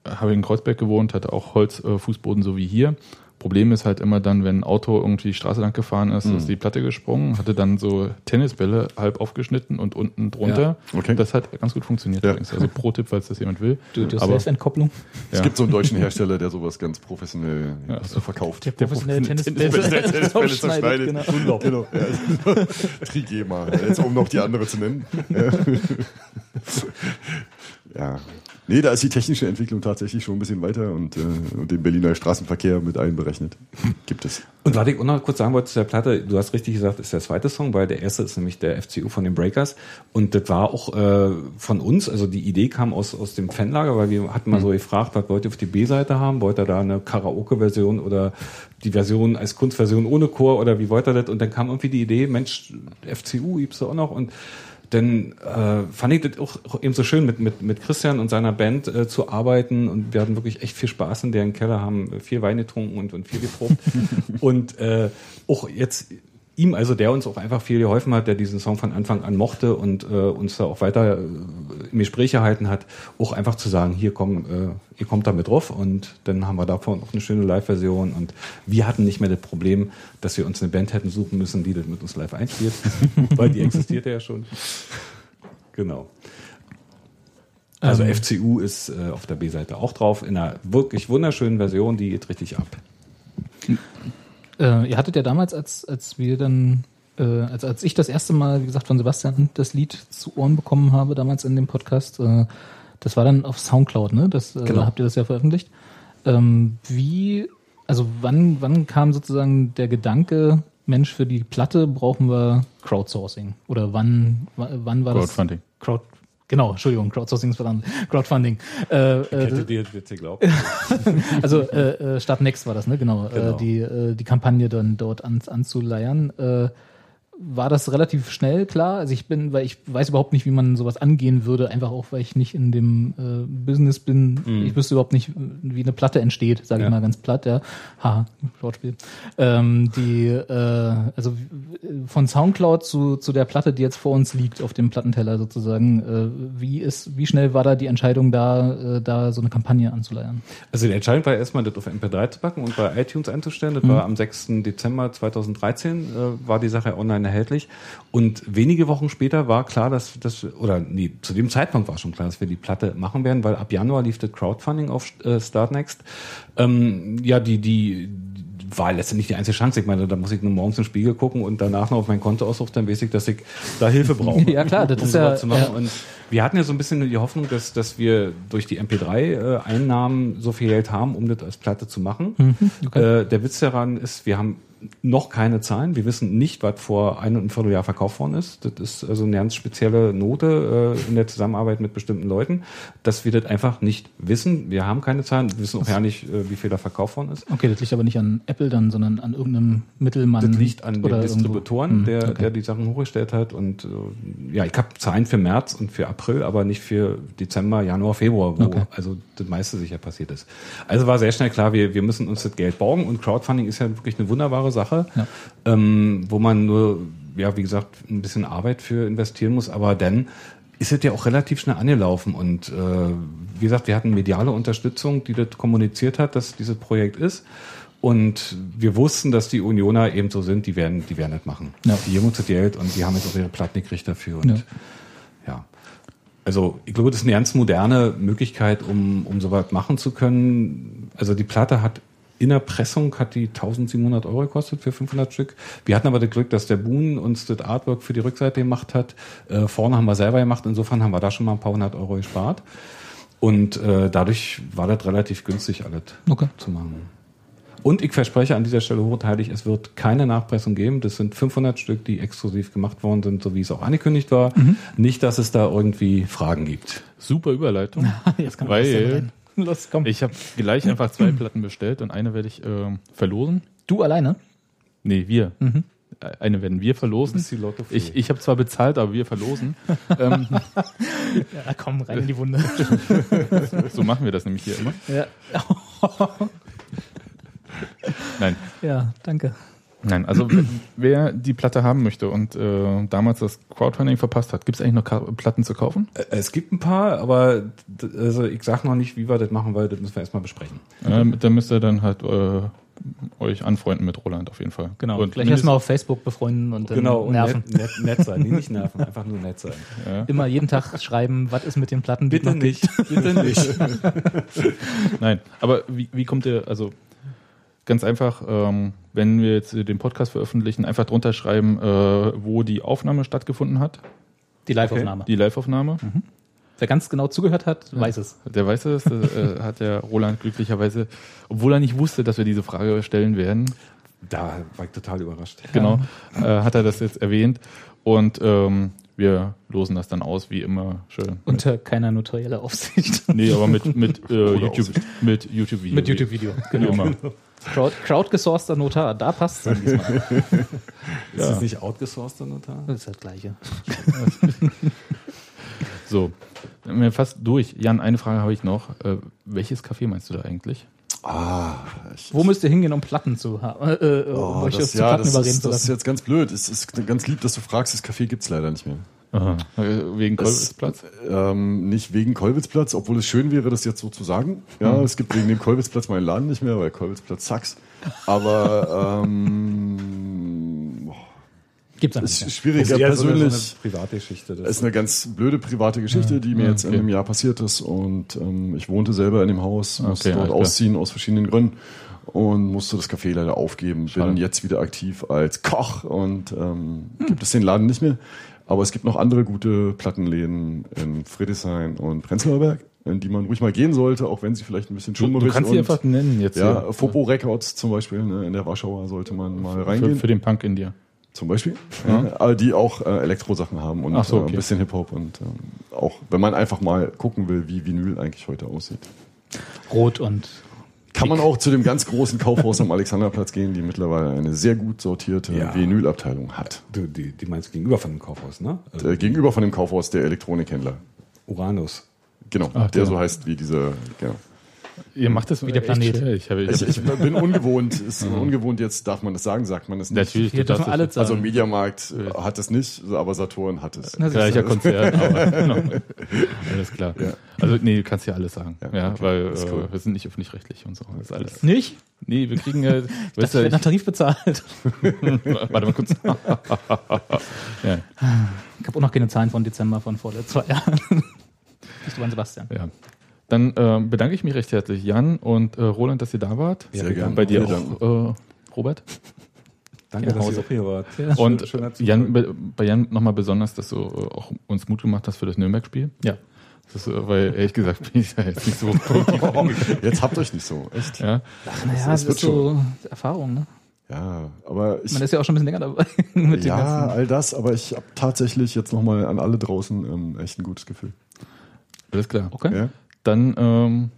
habe in Kreuzberg gewohnt, hatte auch Holzfußboden äh, so wie hier. Problem ist halt immer dann, wenn ein Auto irgendwie die Straße lang gefahren ist, Mhm. ist die Platte gesprungen, hatte dann so Tennisbälle halb aufgeschnitten und unten drunter. Ja, okay. Das hat ganz gut funktioniert Ja. übrigens. Also Pro-Tipp, falls das jemand will. du, du Aber Selbstentkopplung. Es Ja. gibt so einen deutschen Hersteller, der sowas ganz professionell Ja. so verkauft. Der professionelle Tennisbälle Tennisbälle zerschneidet. Genau. Genau. Ja. Trigema, jetzt um noch die andere zu nennen. [laughs] [laughs] Ja. Nee, da ist die technische Entwicklung tatsächlich schon ein bisschen weiter und, äh, und den Berliner Straßenverkehr mit einberechnet. Gibt es. Und was ich auch noch kurz sagen wollte zu der Platte, du hast richtig gesagt, ist der zweite Song, weil der erste ist nämlich der FCU von den Breakers. Und das war auch äh, von uns, also die Idee kam aus, aus dem Fanlager, weil wir hatten mal so gefragt, was wollt ihr auf die B-Seite haben? Wollt ihr da eine Karaoke-Version oder die Version als Kunstversion ohne Chor oder wie wollt ihr das? Und dann kam irgendwie die Idee, Mensch, FCU gibt's da auch noch und dann äh, fand ich das auch, auch eben so schön, mit, mit, mit Christian und seiner Band äh, zu arbeiten. Und wir hatten wirklich echt viel Spaß in deren Keller, haben viel Wein getrunken und, und viel geprobt. [laughs] und äh, auch jetzt ihm, also der uns auch einfach viel geholfen hat, der diesen Song von Anfang an mochte und äh, uns da auch weiter äh, im Gespräch erhalten hat, auch einfach zu sagen, hier komm, äh, ihr kommt damit drauf und dann haben wir davon auch eine schöne Live-Version und wir hatten nicht mehr das Problem, dass wir uns eine Band hätten suchen müssen, die das mit uns live einspielt, [laughs] weil die existierte ja schon. Genau. Also Ähm. FCU ist äh, auf der B-Seite auch drauf, in einer wirklich wunderschönen Version, die geht richtig ab. Äh, ihr hattet ja damals, als, als wir dann, äh, als, als ich das erste Mal, wie gesagt, von Sebastian das Lied zu Ohren bekommen habe, damals in dem Podcast, äh, das war dann auf Soundcloud, ne? Das, äh, Genau. da habt ihr das ja veröffentlicht. Ähm, wie, also wann, wann kam sozusagen der Gedanke, Mensch, für die Platte brauchen wir Crowdsourcing? Oder wann, wa- wann war Crowdfunding. das? Crowd, genau, Entschuldigung, Crowdsourcing ist verdammt. Crowdfunding. Äh, äh, Hätte dir jetzt geglaubt. [laughs] also äh, äh, Start Next war das, ne? Genau. Genau. Äh, die, äh, die Kampagne dann dort an, anzuleiern. Äh, war das relativ schnell klar? Also ich bin, weil ich weiß überhaupt nicht, wie man sowas angehen würde, einfach auch, weil ich nicht in dem äh, Business bin. Ich wüsste überhaupt nicht, wie eine Platte entsteht, sage Ja. ich mal ganz platt, ja. Haha, Wortspiel. Ähm, die, äh, also von Soundcloud zu, zu der Platte, die jetzt vor uns liegt, auf dem Plattenteller sozusagen, äh, wie ist, wie schnell war da die Entscheidung, da, äh, da so eine Kampagne anzuleiern? Also die Entscheidung war erstmal, das auf MP3 zu packen und bei iTunes einzustellen. Das Mhm. war am 6. Dezember 2013, äh, war die Sache online erhältlich. Und wenige Wochen später war klar, dass das, oder nee, zu dem Zeitpunkt war schon klar, dass wir die Platte machen werden, weil ab Januar lief das Crowdfunding auf äh, Startnext. Ähm, ja, die, die, war letztendlich die einzige Chance. Ich meine, da muss ich nur morgens im Spiegel gucken und danach noch auf mein Konto ausrufen, dann weiß ich, dass ich da Hilfe [laughs] brauche. Ja, klar, das um ist ja- zu machen. ja. Und wir hatten ja so ein bisschen die Hoffnung, dass, dass wir durch die MP3-Einnahmen so viel Geld haben, um das als Platte zu machen. Mhm, Äh, der Witz daran ist, wir haben noch keine Zahlen. Wir wissen nicht, was vor ein und ein Vierteljahr verkauft worden ist. Das ist also eine ganz spezielle Note äh, in der Zusammenarbeit mit bestimmten Leuten, dass wir das einfach nicht wissen. Wir haben keine Zahlen, wir wissen auch ja nicht, äh, wie viel da verkauft worden ist. Okay, das liegt aber nicht an Apple dann, sondern an irgendeinem Mittelmann. Das liegt an den oder Distributoren, irgendwo. der, okay. der die Sachen hochgestellt hat. Und äh, ja, ich habe Zahlen für März und für April, aber nicht für Dezember, Januar, Februar, wo Okay. also das meiste sicher passiert ist. Also war sehr schnell klar, wir, wir müssen uns das Geld borgen und Crowdfunding ist ja wirklich eine wunderbare Sache, Ja. ähm, wo man nur, ja, wie gesagt, ein bisschen Arbeit für investieren muss, aber dann ist es ja auch relativ schnell angelaufen und äh, wie gesagt, wir hatten mediale Unterstützung, die das kommuniziert hat, dass dieses Projekt ist. Und wir wussten, dass die Unioner eben so sind, die werden, die werden das machen. Ja. Die geben uns das Geld und die haben jetzt auch ihre Platten gekriegt dafür. Und Ja. ja. Also ich glaube, das ist eine ganz moderne Möglichkeit, um, um sowas machen zu können. Also die Platte hat in der Pressung hat die 1700 Euro gekostet für 500 Stück. Wir hatten aber das Glück, dass der Boon uns das Artwork für die Rückseite gemacht hat. Äh, vorne haben wir selber gemacht. Insofern haben wir da schon mal ein paar hundert Euro gespart. Und äh, dadurch war das relativ günstig, alles Okay. zu machen. Und ich verspreche an dieser Stelle hochteilig, es wird keine Nachpressung geben. Das sind 500 Stück, die exklusiv gemacht worden sind, so wie es auch angekündigt war. Nicht, dass es da irgendwie Fragen gibt. Super Überleitung. [laughs] Jetzt kann denn weil. Los, komm. ich habe gleich einfach zwei Platten bestellt und eine werde ich ähm, verlosen. du alleine? Nee, wir. Äh, Eine werden wir verlosen. Ich, ich habe zwar bezahlt, aber wir verlosen. [laughs] ähm, Ja, komm, rein in die Wunde. [laughs] so machen wir das nämlich hier immer. ja. Nein, ja, danke. Nein. Also wer- die Platte haben möchte und äh, damals das Crowdfunding verpasst hat, gibt es eigentlich noch Ka Platten zu kaufen? Es gibt ein paar, aber also ich sag noch nicht, wie wir das machen, weil das müssen wir erstmal besprechen. Ähm, da müsst ihr dann halt äh, euch anfreunden mit Roland auf jeden Fall. Genau. Und Gleich erstmal auf Facebook befreunden und dann Genau, und nerven. Nett, nett, nett sein. Nee, nicht nerven, [laughs] einfach nur nett sein. Immer jeden Tag schreiben, was ist mit den Platten? Bitte nicht, bitte nicht. [laughs] Nein, aber wie, wie kommt ihr, also ganz einfach, ähm, wenn wir jetzt den Podcast veröffentlichen, einfach drunter schreiben, äh, wo die Aufnahme stattgefunden hat, Die Live-Aufnahme. die Live-Aufnahme. Wer ganz genau zugehört hat, weiß es. Der weiß es, das äh, [laughs] hat der Roland glücklicherweise, obwohl er nicht wusste, dass wir diese Frage stellen werden, Da war ich total überrascht. genau, äh, hat er das jetzt erwähnt. Und ähm, wir losen das dann aus, wie immer schön. Unter keiner notarieller Aufsicht. Nee, aber mit, mit äh, YouTube, mit YouTube-Video. Mit YouTube-Video. Genau. Immer. Crowd, crowdgesourcter Notar, da passt es diesmal. Ist das nicht outgesourced, Notar? Das ist das Gleiche. [laughs] So, dann sind wir fast durch. Jan, eine Frage habe ich noch. Äh, welches Café meinst du da eigentlich? Ah, ich, Wo müsst ihr hingehen, um Platten zu haben? Äh, äh, um oh, euch das, zu ja, Platten das, überreden ist, zu das ist jetzt ganz blöd. Es ist ganz lieb, dass du fragst. Das Café gibt's leider nicht mehr. Aha. Äh, Wegen Es- Kolbitzplatz? Ähm, nicht wegen Kolwitzplatz, obwohl es schön wäre, das jetzt so zu sagen. Ja, es gibt wegen dem Kolwitzplatz meinen Laden nicht mehr, weil Kolwitzplatz sucks. Aber ähm, Gibt's ist schwierig. Ist Ja, eher so eine, persönlich so eine private Geschichte. Das ist eine ganz blöde private Geschichte, die mir Ja, jetzt in okay. einem Jahr passiert ist. Und ähm, ich wohnte selber in dem Haus, musste Okay, dort klar. ausziehen aus verschiedenen Gründen und musste das Café leider aufgeben. Schade. Bin jetzt wieder aktiv als Koch und ähm, gibt es den Laden nicht mehr. Aber es gibt noch andere gute Plattenläden in Friedrichshain und Prenzlauer Berg, in die man ruhig mal gehen sollte, auch wenn sie vielleicht ein bisschen schummerig du kannst sie einfach nennen jetzt. ja, hier. Fopo Records zum Beispiel ne, in der Warschauer sollte man mal für, reingehen. für den Punk in dir. Zum Beispiel. Ja. aber die auch äh, Elektrosachen haben und so, äh, okay. ein bisschen Hip-Hop und ähm, auch, wenn man einfach mal gucken will, wie Vinyl eigentlich heute aussieht. Rot und Kann man auch zu dem ganz großen Kaufhaus am Alexanderplatz gehen, die mittlerweile eine sehr gut sortierte Ja. Vinylabteilung hat. du, die, die meinst gegenüber von dem Kaufhaus, ne? Also gegenüber von dem Kaufhaus der Elektronikhändler. Uranus. Genau, Ach, der der. so heißt wie diese. Genau. Ihr macht das Wie der Planet. Ich, habe, ich, Ich, ich bin ungewohnt, ist ungewohnt jetzt, darf man das sagen, sagt man das nicht. natürlich, darfst dürfen alle sagen. Also Mediamarkt äh, hat es nicht, aber Saturn hat es. Na, Gleicher du. Konzert, aber [laughs] genau. alles klar. Ja. Also nee, du kannst ja alles sagen, ja, Ja, okay. weil äh, cool. wir sind nicht öffentlich-rechtlich und so. Das ist alles. Nicht? Nee, wir kriegen ja, Das wird nach Tarif bezahlt. ich, [laughs] warte mal kurz. [laughs] ja, Ich habe auch noch keine Zahlen von Dezember von vor zwei Jahren. Nicht du, Sebastian. ja. Dann ähm, bedanke ich mich recht herzlich, Jan und äh, Roland, dass ihr da wart. Sehr gerne. Bei dir Vielen auch äh, Robert. [laughs] Danke, dass Hause. ihr auch hier wart. Ja. Und schöner Zufall. Jan, bei bei Jan nochmal besonders, dass du äh, auch uns Mut gemacht hast für das Nürnberg-Spiel. Ja. Das ist, äh, weil ehrlich gesagt bin ich da jetzt nicht so. [laughs] Jetzt habt euch nicht so, echt. Ja. Naja, das das, wird ist so Erfahrung, ne? Ja, aber ich, Man ist ja auch schon ein bisschen länger dabei [laughs] mit dem ja, ganzen. all das, aber ich habe tatsächlich jetzt nochmal an alle draußen ähm, echt ein gutes Gefühl. Alles klar. Okay. Ja? Dann ähm,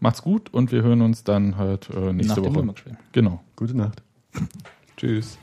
macht's gut und wir hören uns dann halt äh, nächste Nach Woche. Genau. Gute Nacht. Tschüss.